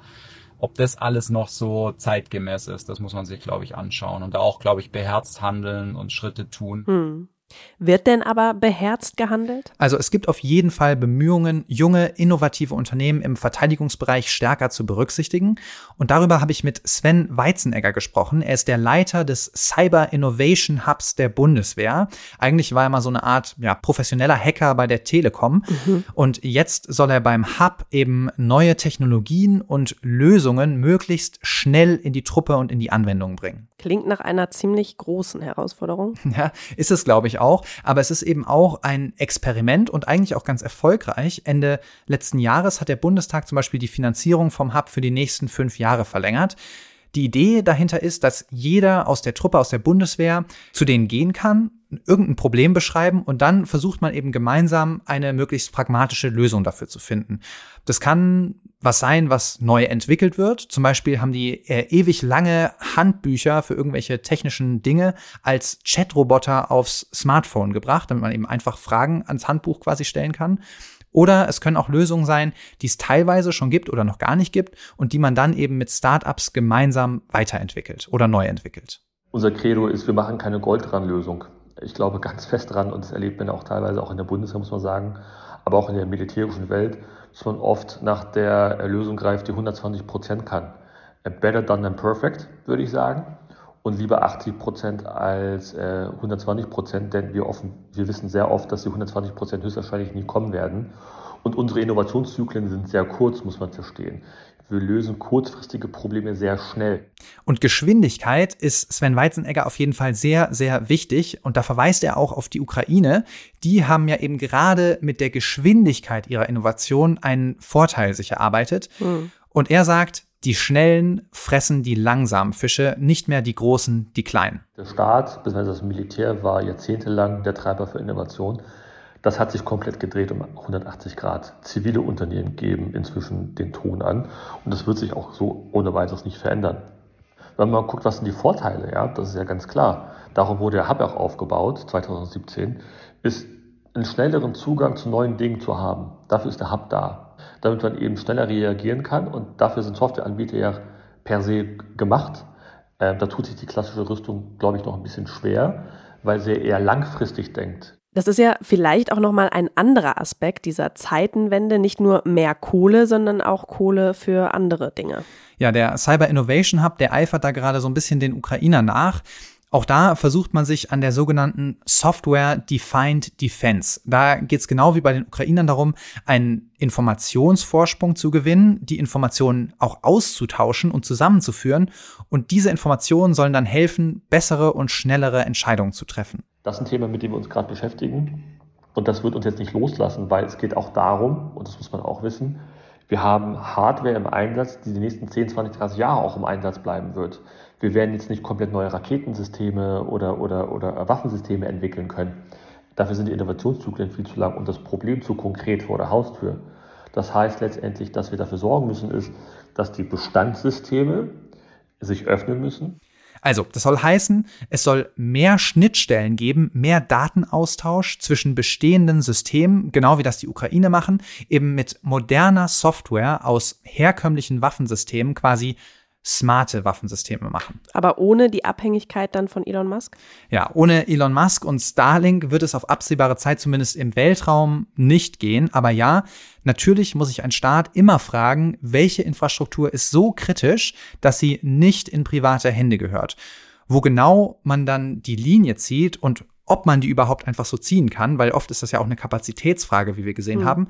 Ob das alles noch so zeitgemäß ist, das muss man sich, glaube ich, anschauen und da auch, glaube ich, beherzt handeln und Schritte tun. Hm. Wird denn aber beherzt gehandelt? Also es gibt auf jeden Fall Bemühungen, junge, innovative Unternehmen im Verteidigungsbereich stärker zu berücksichtigen. Und darüber habe ich mit Sven Weizenegger gesprochen. Er ist der Leiter des Cyber Innovation Hubs der Bundeswehr. Eigentlich war er mal so eine Art ja, professioneller Hacker bei der Telekom. Mhm. Und jetzt soll er beim Hub eben neue Technologien und Lösungen möglichst schnell in die Truppe und in die Anwendung bringen. Klingt nach einer ziemlich großen Herausforderung. <laughs> Ja, ist es, glaube ich, auch. Aber es ist eben auch ein Experiment und eigentlich auch ganz erfolgreich. Ende letzten Jahres hat der Bundestag zum Beispiel die Finanzierung vom Hub für die nächsten fünf Jahre verlängert. Die Idee dahinter ist, dass jeder aus der Truppe, aus der Bundeswehr zu denen gehen kann, irgendein Problem beschreiben und dann versucht man eben gemeinsam eine möglichst pragmatische Lösung dafür zu finden. Das kann was sein, was neu entwickelt wird. Zum Beispiel haben die äh, ewig lange Handbücher für irgendwelche technischen Dinge als Chatroboter aufs Smartphone gebracht, damit man eben einfach Fragen ans Handbuch quasi stellen kann. Oder es können auch Lösungen sein, die es teilweise schon gibt oder noch gar nicht gibt und die man dann eben mit Startups gemeinsam weiterentwickelt oder neu entwickelt. Unser Credo ist, wir machen keine Goldran-Lösung. Ich glaube ganz fest dran und das erlebt man auch teilweise auch in der Bundeswehr, muss man sagen, aber auch in der militärischen Welt dass man oft nach der Lösung greift, die 120 Prozent kann. Better done than perfect, würde ich sagen. Und lieber 80 Prozent als äh, 120 Prozent, denn wir, offen, wir wissen sehr oft, dass die 120 Prozent höchstwahrscheinlich nie kommen werden. Und unsere Innovationszyklen sind sehr kurz, muss man verstehen. Wir lösen kurzfristige Probleme sehr schnell. Und Geschwindigkeit ist Sven Weizenegger auf jeden Fall sehr, sehr wichtig. Und da verweist er auch auf die Ukraine. Die haben ja eben gerade mit der Geschwindigkeit ihrer Innovation einen Vorteil sich erarbeitet. Mhm. Und er sagt, die Schnellen fressen die langsamen Fische, nicht mehr die Großen, die Kleinen. Der Staat, bzw. das Militär, war jahrzehntelang der Treiber für Innovation. Das hat sich komplett gedreht um 180 Grad. Zivile Unternehmen geben inzwischen den Ton an und das wird sich auch so ohne weiteres nicht verändern. Wenn man guckt, was sind die Vorteile, ja, das ist ja ganz klar. Darum wurde der Hub auch aufgebaut, 2017, ist einen schnelleren Zugang zu neuen Dingen zu haben. Dafür ist der Hub da. Damit man eben schneller reagieren kann und dafür sind Softwareanbieter ja per se gemacht. Ähm, da tut sich die klassische Rüstung, glaube ich, noch ein bisschen schwer, weil sie eher langfristig denkt. Das ist ja vielleicht auch nochmal ein anderer Aspekt dieser Zeitenwende, nicht nur mehr Kohle, sondern auch Kohle für andere Dinge. Ja, der Cyber Innovation Hub, der eifert da gerade so ein bisschen den Ukrainer nach. Auch da versucht man sich an der sogenannten Software Defined Defense. Da geht es genau wie bei den Ukrainern darum, einen Informationsvorsprung zu gewinnen, die Informationen auch auszutauschen und zusammenzuführen. Und diese Informationen sollen dann helfen, bessere und schnellere Entscheidungen zu treffen. Das ist ein Thema, mit dem wir uns gerade beschäftigen. Und das wird uns jetzt nicht loslassen, weil es geht auch darum, und das muss man auch wissen, wir haben Hardware im Einsatz, die die nächsten 10, 20, 30 Jahre auch im Einsatz bleiben wird. Wir werden jetzt nicht komplett neue Raketensysteme oder, oder, oder Waffensysteme entwickeln können. Dafür sind die Innovationszyklen viel zu lang und das Problem zu konkret vor der Haustür. Das heißt letztendlich, dass wir dafür sorgen müssen, ist, dass die Bestandssysteme sich öffnen müssen also, das soll heißen, es soll mehr Schnittstellen geben, mehr Datenaustausch zwischen bestehenden Systemen, genau wie das die Ukraine machen, eben mit moderner Software aus herkömmlichen Waffensystemen quasi smarte Waffensysteme machen. Aber ohne die Abhängigkeit dann von Elon Musk? Ja, ohne Elon Musk und Starlink wird es auf absehbare Zeit zumindest im Weltraum nicht gehen. Aber ja, natürlich muss sich ein Staat immer fragen, welche Infrastruktur ist so kritisch, dass sie nicht in private Hände gehört. Wo genau man dann die Linie zieht und ob man die überhaupt einfach so ziehen kann, weil oft ist das ja auch eine Kapazitätsfrage, wie wir gesehen mhm. haben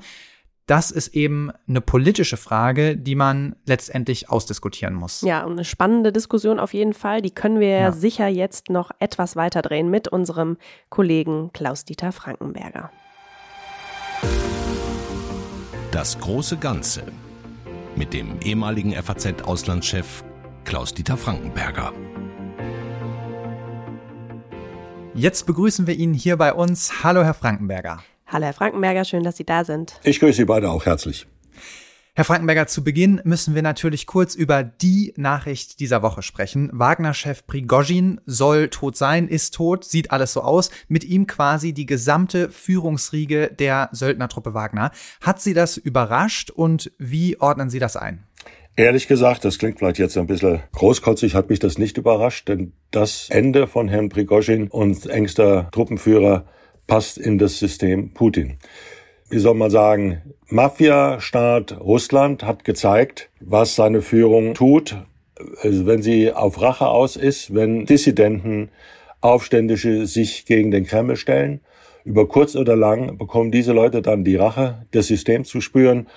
das ist eben eine politische Frage, die man letztendlich ausdiskutieren muss. Ja, und eine spannende Diskussion auf jeden Fall. Die können wir ja. sicher jetzt noch etwas weiter drehen mit unserem Kollegen Klaus-Dieter Frankenberger. Das große Ganze mit dem ehemaligen FAZ-Auslandschef Klaus-Dieter Frankenberger. Jetzt begrüßen wir ihn hier bei uns. Hallo, Herr Frankenberger. Hallo, Herr Frankenberger, schön, dass Sie da sind. Ich grüße Sie beide auch herzlich. Herr Frankenberger, zu Beginn müssen wir natürlich kurz über die Nachricht dieser Woche sprechen. Wagner-Chef Prigozhin soll tot sein, ist tot, sieht alles so aus. Mit ihm quasi die gesamte Führungsriege der Söldnertruppe Wagner. Hat Sie das überrascht und wie ordnen Sie das ein? Ehrlich gesagt, das klingt vielleicht jetzt ein bisschen großkotzig, hat mich das nicht überrascht, denn das Ende von Herrn Prigozhin und engster Truppenführer passt in das System Putin wie soll man sagen, Mafia-Staat Russland hat gezeigt, was seine Führung tut, also wenn sie auf Rache aus ist, wenn Dissidenten, Aufständische sich gegen den Kreml stellen. Über kurz oder lang bekommen diese Leute dann die Rache des Systems zu spüren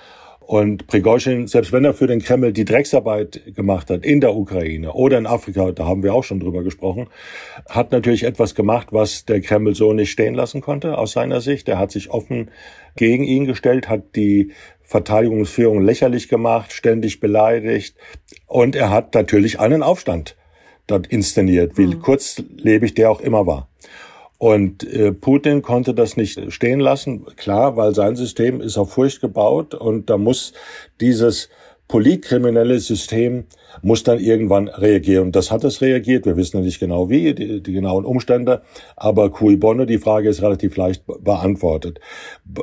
und Prigozhin, selbst wenn er für den Kreml die Drecksarbeit gemacht hat in der Ukraine oder in Afrika, da haben wir auch schon drüber gesprochen, hat natürlich etwas gemacht, was der Kreml so nicht stehen lassen konnte aus seiner Sicht. Er hat sich offen gegen ihn gestellt, hat die Verteidigungsführung lächerlich gemacht, ständig beleidigt und er hat natürlich einen Aufstand dort inszeniert, wie mhm. kurzlebig der auch immer war. Und äh, Putin konnte das nicht stehen lassen, klar, weil sein System ist auf Furcht gebaut und da muss dieses politkriminelle System muss dann irgendwann reagieren. Das hat es reagiert. Wir wissen nicht genau wie, die, die genauen Umstände. Aber cui bono, die Frage ist relativ leicht beantwortet.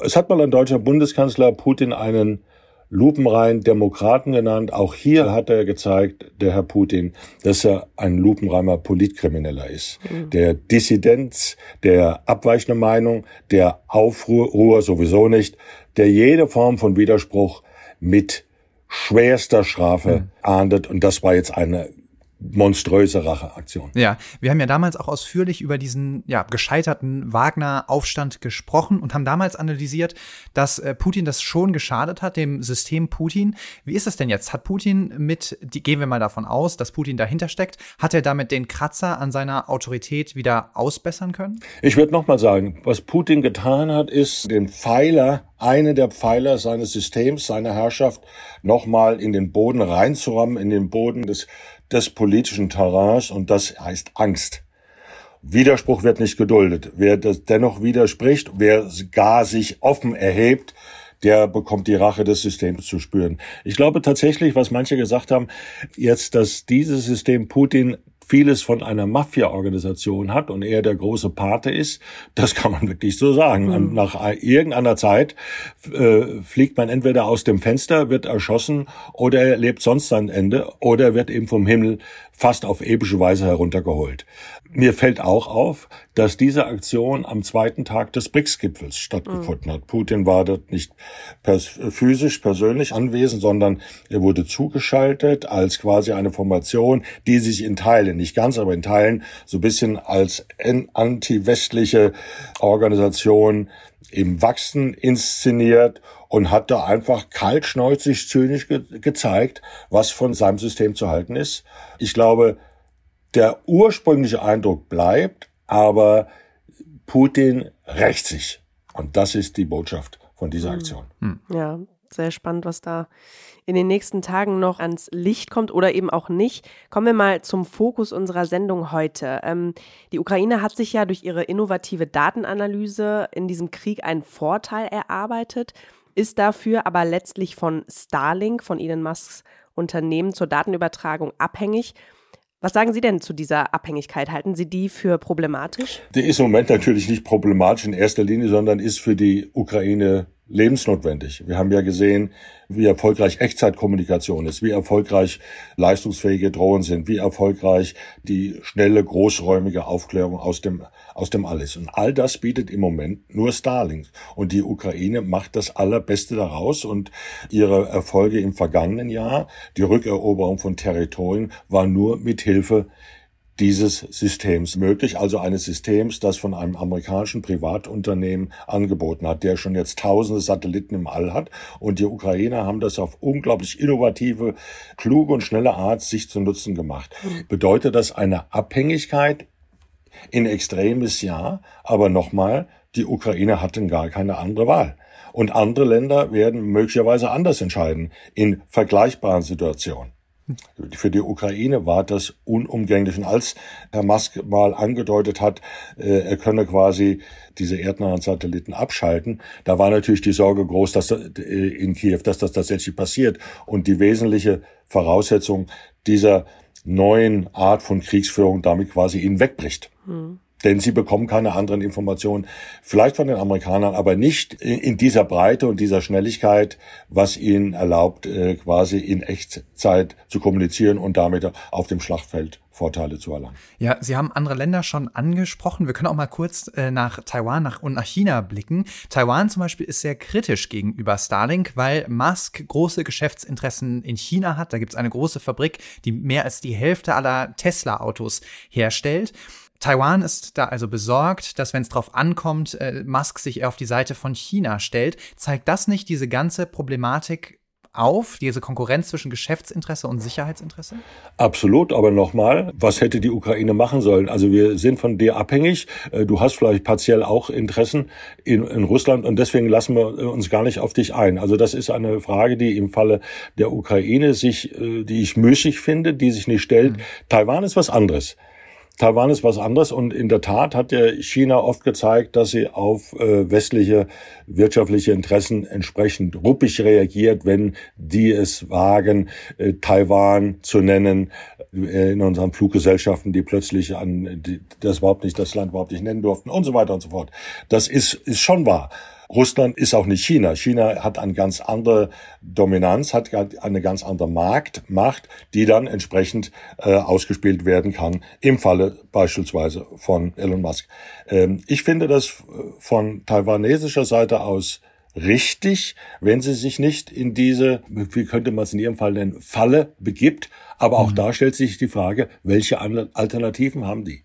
Es hat mal ein deutscher Bundeskanzler Putin einen lupenrein Demokraten genannt. Auch hier hat er gezeigt, der Herr Putin, dass er ein lupenreimer Politkrimineller ist. Mhm. Der Dissidenz, der abweichende Meinung, der Aufruhr sowieso nicht, der jede Form von Widerspruch mit schwerster Strafe mhm. ahndet. Und das war jetzt eine monströse Racheaktion. Ja, wir haben ja damals auch ausführlich über diesen ja, gescheiterten Wagner-Aufstand gesprochen und haben damals analysiert, dass äh, Putin das schon geschadet hat, dem System Putin. Wie ist das denn jetzt? Hat Putin mit, die, gehen wir mal davon aus, dass Putin dahinter steckt, hat er damit den Kratzer an seiner Autorität wieder ausbessern können? Ich würde nochmal sagen, was Putin getan hat, ist den Pfeiler eine der Pfeiler seines Systems, seiner Herrschaft, nochmal in den Boden reinzurammen, in den Boden des des politischen Terrains und das heißt Angst. Widerspruch wird nicht geduldet. Wer das dennoch widerspricht, wer gar sich offen erhebt, der bekommt die Rache des Systems zu spüren. Ich glaube tatsächlich, was manche gesagt haben, jetzt, dass dieses System Putin vieles von einer Mafia-Organisation hat und er der große Pate ist, das kann man wirklich so sagen. Mhm. Nach irgendeiner Zeit äh, fliegt man entweder aus dem Fenster, wird erschossen oder er lebt sonst sein Ende oder wird eben vom Himmel fast auf epische Weise heruntergeholt. Mir fällt auch auf, dass diese Aktion am zweiten Tag des BRICS-Gipfels stattgefunden mhm. hat. Putin war dort nicht pers physisch persönlich anwesend, sondern er wurde zugeschaltet als quasi eine Formation, die sich in Teilen, nicht ganz, aber in Teilen so ein bisschen als anti-westliche Organisation im Wachsen inszeniert und hat da einfach kaltschnäuzig, zynisch ge gezeigt, was von seinem System zu halten ist. Ich glaube, der ursprüngliche Eindruck bleibt, aber Putin rächt sich. Und das ist die Botschaft von dieser hm. Aktion. Hm. Ja, sehr spannend, was da in den nächsten Tagen noch ans Licht kommt oder eben auch nicht. Kommen wir mal zum Fokus unserer Sendung heute. Ähm, die Ukraine hat sich ja durch ihre innovative Datenanalyse in diesem Krieg einen Vorteil erarbeitet ist dafür aber letztlich von Starlink, von Elon Musks Unternehmen zur Datenübertragung abhängig. Was sagen Sie denn zu dieser Abhängigkeit? Halten Sie die für problematisch? Die ist im Moment natürlich nicht problematisch in erster Linie, sondern ist für die Ukraine lebensnotwendig. Wir haben ja gesehen, wie erfolgreich Echtzeitkommunikation ist, wie erfolgreich leistungsfähige Drohnen sind, wie erfolgreich die schnelle, großräumige Aufklärung aus dem, aus dem Alles. Und all das bietet im Moment nur Starlink. Und die Ukraine macht das Allerbeste daraus und ihre Erfolge im vergangenen Jahr, die Rückeroberung von Territorien, war nur mit Hilfe dieses Systems möglich, also eines Systems, das von einem amerikanischen Privatunternehmen angeboten hat, der schon jetzt tausende Satelliten im All hat. Und die Ukrainer haben das auf unglaublich innovative, kluge und schnelle Art sich zu Nutzen gemacht. Mhm. Bedeutet das eine Abhängigkeit in extremes Ja, aber nochmal, die Ukraine hatten gar keine andere Wahl. Und andere Länder werden möglicherweise anders entscheiden in vergleichbaren Situationen. Für die Ukraine war das unumgänglich. Und als Herr Musk mal angedeutet hat, äh, er könne quasi diese erdnahen Satelliten abschalten, da war natürlich die Sorge groß, dass äh, in Kiew, dass das tatsächlich passiert. Und die wesentliche Voraussetzung dieser neuen Art von Kriegsführung damit quasi ihnen wegbricht. Hm denn sie bekommen keine anderen Informationen, vielleicht von den Amerikanern, aber nicht in dieser Breite und dieser Schnelligkeit, was ihnen erlaubt, äh, quasi in Echtzeit zu kommunizieren und damit auf dem Schlachtfeld Vorteile zu erlangen. Ja, Sie haben andere Länder schon angesprochen. Wir können auch mal kurz äh, nach Taiwan nach, und nach China blicken. Taiwan zum Beispiel ist sehr kritisch gegenüber Starlink, weil Musk große Geschäftsinteressen in China hat. Da gibt es eine große Fabrik, die mehr als die Hälfte aller Tesla-Autos herstellt. Taiwan ist da also besorgt, dass wenn es darauf ankommt, äh, Musk sich eher auf die Seite von China stellt. Zeigt das nicht diese ganze Problematik auf, diese Konkurrenz zwischen Geschäftsinteresse und Sicherheitsinteresse? Absolut, aber nochmal, was hätte die Ukraine machen sollen? Also wir sind von dir abhängig. Äh, du hast vielleicht partiell auch Interessen in, in Russland und deswegen lassen wir uns gar nicht auf dich ein. Also das ist eine Frage, die im Falle der Ukraine sich, äh, die ich müßig finde, die sich nicht stellt. Mhm. Taiwan ist was anderes. Taiwan ist was anderes und in der Tat hat ja China oft gezeigt, dass sie auf äh, westliche wirtschaftliche Interessen entsprechend ruppig reagiert, wenn die es wagen, äh, Taiwan zu nennen äh, in unseren Fluggesellschaften, die plötzlich an das überhaupt nicht das Land überhaupt nicht nennen durften und so weiter und so fort. Das ist ist schon wahr. Russland ist auch nicht China. China hat eine ganz andere Dominanz, hat eine ganz andere Marktmacht, die dann entsprechend äh, ausgespielt werden kann, im Falle beispielsweise von Elon Musk. Ähm, ich finde das äh, von taiwanesischer Seite aus richtig, wenn sie sich nicht in diese, wie könnte man es in ihrem Fall nennen, Falle begibt. Aber auch mhm. da stellt sich die Frage, welche Alternativen haben die?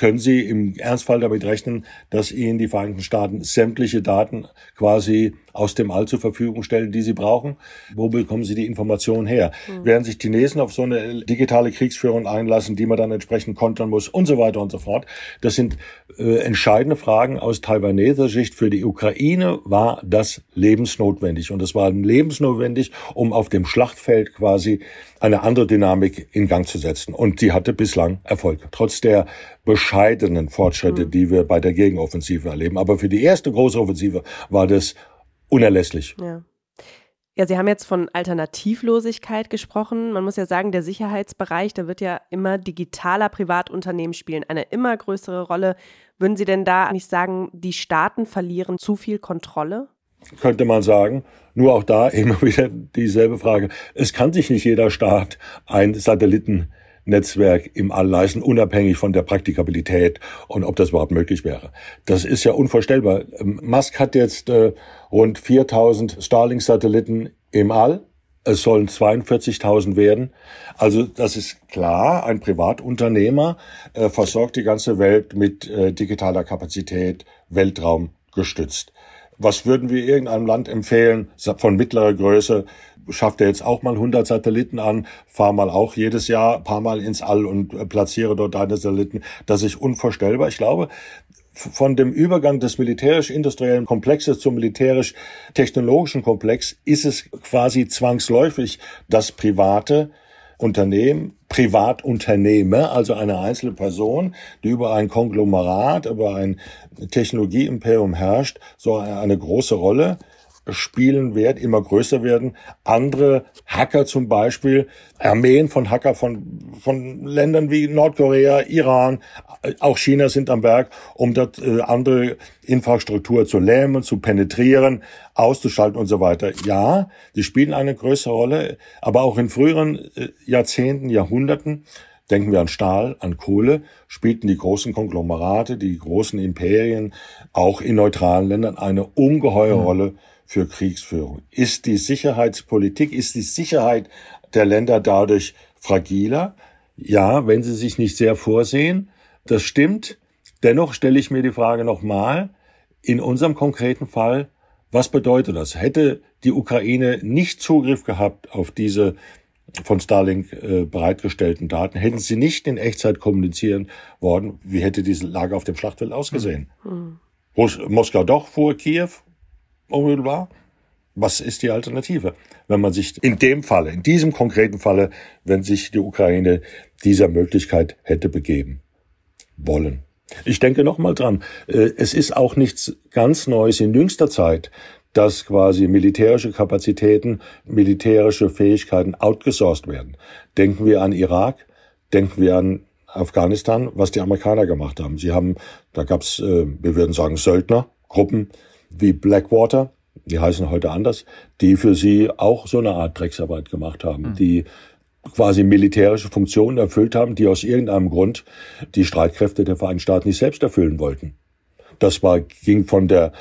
Können Sie im Ernstfall damit rechnen, dass Ihnen die Vereinigten Staaten sämtliche Daten quasi aus dem All zur Verfügung stellen, die sie brauchen? Wo bekommen sie die Informationen her? Mhm. Werden sich Chinesen auf so eine digitale Kriegsführung einlassen, die man dann entsprechend kontern muss und so weiter und so fort? Das sind äh, entscheidende Fragen aus taiwaneser Sicht. Für die Ukraine war das lebensnotwendig und es war lebensnotwendig, um auf dem Schlachtfeld quasi eine andere Dynamik in Gang zu setzen. Und die hatte bislang Erfolg, trotz der bescheidenen Fortschritte, mhm. die wir bei der Gegenoffensive erleben. Aber für die erste große Offensive war das unerlässlich. Ja. Ja, Sie haben jetzt von Alternativlosigkeit gesprochen. Man muss ja sagen, der Sicherheitsbereich, da wird ja immer digitaler Privatunternehmen spielen eine immer größere Rolle. Würden Sie denn da nicht sagen, die Staaten verlieren zu viel Kontrolle? Könnte man sagen. Nur auch da <laughs> immer wieder dieselbe Frage. Es kann sich nicht jeder Staat ein Satelliten Netzwerk im All leisten, unabhängig von der Praktikabilität und ob das überhaupt möglich wäre. Das ist ja unvorstellbar. Ähm, Musk hat jetzt äh, rund 4000 Starlink-Satelliten im All. Es sollen 42.000 werden. Also das ist klar, ein Privatunternehmer äh, versorgt die ganze Welt mit äh, digitaler Kapazität, Weltraum gestützt. Was würden wir irgendeinem Land empfehlen von mittlerer Größe, schafft er jetzt auch mal 100 Satelliten an, fahr mal auch jedes Jahr paar Mal ins All und äh, platziere dort deine Satelliten. Das ist unvorstellbar. Ich glaube, von dem Übergang des militärisch-industriellen Komplexes zum militärisch-technologischen Komplex ist es quasi zwangsläufig, dass private Unternehmen, Privatunternehmer, also eine einzelne Person, die über ein Konglomerat, über ein Technologieimperium herrscht, so eine große Rolle spielen wird, immer größer werden. Andere Hacker zum Beispiel, Armeen von Hacker von, von Ländern wie Nordkorea, Iran, auch China sind am Werk, um dort äh, andere Infrastruktur zu lähmen, zu penetrieren, auszuschalten und so weiter. Ja, die spielen eine größere Rolle, aber auch in früheren äh, Jahrzehnten, Jahrhunderten Denken wir an Stahl, an Kohle, spielten die großen Konglomerate, die großen Imperien auch in neutralen Ländern eine ungeheure mhm. Rolle für Kriegsführung? Ist die Sicherheitspolitik, ist die Sicherheit der Länder dadurch fragiler? Ja, wenn sie sich nicht sehr vorsehen. Das stimmt. Dennoch stelle ich mir die Frage nochmal, in unserem konkreten Fall, was bedeutet das? Hätte die Ukraine nicht Zugriff gehabt auf diese von Starlink äh, bereitgestellten Daten, hätten sie nicht in Echtzeit kommunizieren worden, wie hätte diese Lage auf dem Schlachtfeld ausgesehen? Mhm. Moskau doch vor Kiew unmittelbar. Was ist die Alternative? Wenn man sich in dem Falle, in diesem konkreten Falle, wenn sich die Ukraine dieser Möglichkeit hätte begeben wollen. Ich denke nochmal dran, äh, es ist auch nichts ganz Neues in jüngster Zeit, dass quasi militärische Kapazitäten, militärische Fähigkeiten outgesourced werden. Denken wir an Irak, denken wir an Afghanistan, was die Amerikaner gemacht haben. Sie haben, da gab's, äh, wir würden sagen, Söldnergruppen wie Blackwater, die heißen heute anders, die für sie auch so eine Art Drecksarbeit gemacht haben, mhm. die quasi militärische Funktionen erfüllt haben, die aus irgendeinem Grund die Streitkräfte der Vereinigten Staaten nicht selbst erfüllen wollten. Das war, ging von der,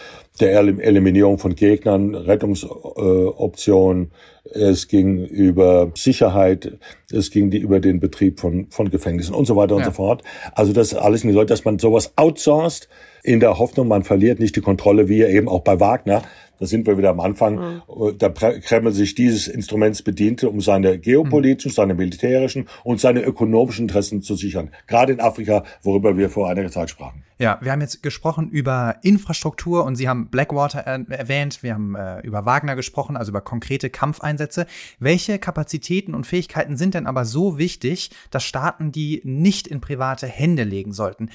der Eliminierung von Gegnern, Rettungsoptionen, äh, es ging über Sicherheit, es ging die, über den Betrieb von, von Gefängnissen und so weiter und so fort. Also das alles Leute, dass man sowas outsourced, in der Hoffnung, man verliert nicht die Kontrolle, wie eben auch bei Wagner, da sind wir wieder am Anfang, mhm. da Kreml sich dieses Instruments bediente, um seine geopolitischen, mhm. seine militärischen und seine ökonomischen Interessen zu sichern. Gerade in Afrika, worüber wir vor einiger Zeit sprachen. Ja, wir haben jetzt gesprochen über Infrastruktur und Sie haben Blackwater erwähnt, wir haben äh, über Wagner gesprochen, also über konkrete Kampfeinsätze. Welche Kapazitäten und Fähigkeiten sind denn aber so wichtig, dass Staaten die nicht in private Hände legen sollten?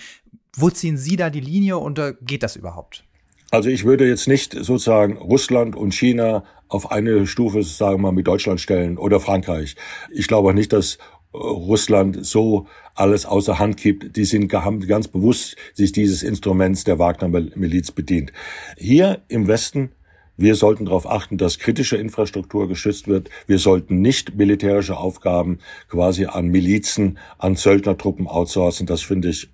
Wo ziehen Sie da die Linie und äh, geht das überhaupt? Also ich würde jetzt nicht sozusagen Russland und China auf eine Stufe, sagen wir mal, mit Deutschland stellen oder Frankreich. Ich glaube nicht, dass äh, Russland so alles außer Hand gibt. Die sind ganz bewusst sich dieses Instruments der Wagner-Miliz bedient. Hier im Westen wir sollten darauf achten, dass kritische Infrastruktur geschützt wird. Wir sollten nicht militärische Aufgaben quasi an Milizen, an Söldnertruppen outsourcen. Das finde ich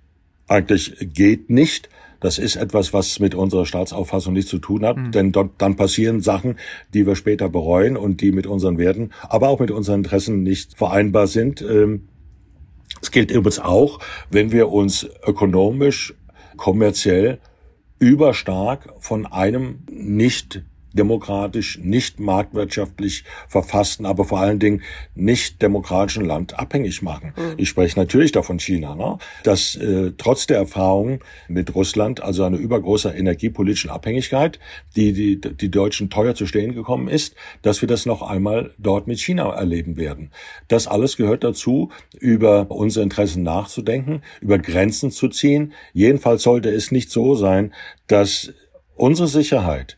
eigentlich geht nicht. Das ist etwas, was mit unserer Staatsauffassung nichts zu tun hat, mhm. denn dort dann passieren Sachen, die wir später bereuen und die mit unseren Werten, aber auch mit unseren Interessen nicht vereinbar sind. Ähm, es gilt übrigens auch, wenn wir uns ökonomisch, kommerziell überstark von einem nicht demokratisch, nicht marktwirtschaftlich verfassten, aber vor allen Dingen nicht demokratischen Land abhängig machen. Mhm. Ich spreche natürlich davon China, ne? dass äh, trotz der Erfahrungen mit Russland, also eine übergroße energiepolitischen Abhängigkeit, die, die die Deutschen teuer zu stehen gekommen ist, dass wir das noch einmal dort mit China erleben werden. Das alles gehört dazu, über unsere Interessen nachzudenken, über Grenzen zu ziehen. Jedenfalls sollte es nicht so sein, dass unsere Sicherheit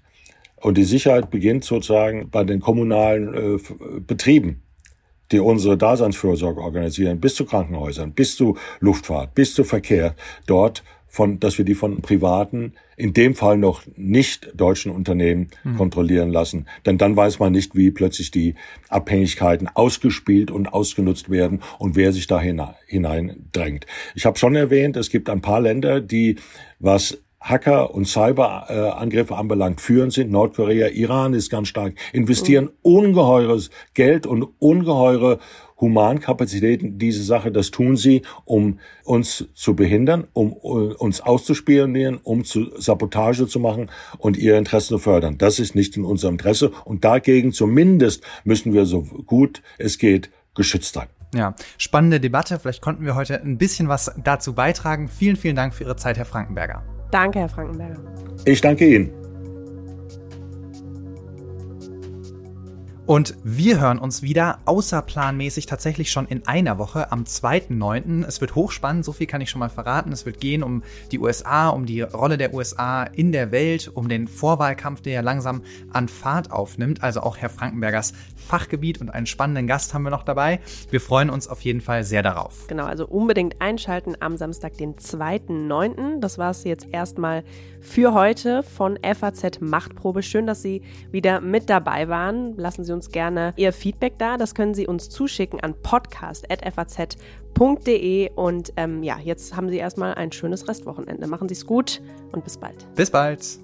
und die Sicherheit beginnt sozusagen bei den kommunalen äh, Betrieben, die unsere Daseinsfürsorge organisieren, bis zu Krankenhäusern, bis zu Luftfahrt, bis zu Verkehr, dort von, dass wir die von privaten, in dem Fall noch nicht deutschen Unternehmen hm. kontrollieren lassen. Denn dann weiß man nicht, wie plötzlich die Abhängigkeiten ausgespielt und ausgenutzt werden und wer sich da hineindrängt. Ich habe schon erwähnt, es gibt ein paar Länder, die, was Hacker- und Cyberangriffe anbelangt, führend sind. Nordkorea, Iran ist ganz stark, investieren mhm. ungeheures Geld und ungeheure Humankapazitäten diese Sache. Das tun sie, um uns zu behindern, um uns auszuspionieren, um zu Sabotage zu machen und ihre Interessen zu fördern. Das ist nicht in unserem Interesse und dagegen zumindest müssen wir so gut es geht geschützt sein. Ja, spannende Debatte. Vielleicht konnten wir heute ein bisschen was dazu beitragen. Vielen, vielen Dank für Ihre Zeit, Herr Frankenberger. Danke, Herr Frankenberger. Ich danke Ihnen. Und wir hören uns wieder außerplanmäßig tatsächlich schon in einer Woche am 2.9. Es wird hochspannend, so viel kann ich schon mal verraten. Es wird gehen um die USA, um die Rolle der USA in der Welt, um den Vorwahlkampf, der ja langsam an Fahrt aufnimmt. Also auch Herr Frankenbergers Fachgebiet und einen spannenden Gast haben wir noch dabei. Wir freuen uns auf jeden Fall sehr darauf. Genau, also unbedingt einschalten am Samstag, den 2.9. Das war es jetzt erstmal für heute von FAZ Machtprobe. Schön, dass Sie wieder mit dabei waren. Lassen Sie uns gerne Ihr Feedback da. Das können Sie uns zuschicken an podcast.faz.de. Und ähm, ja, jetzt haben Sie erstmal ein schönes Restwochenende. Machen Sie es gut und bis bald. Bis bald.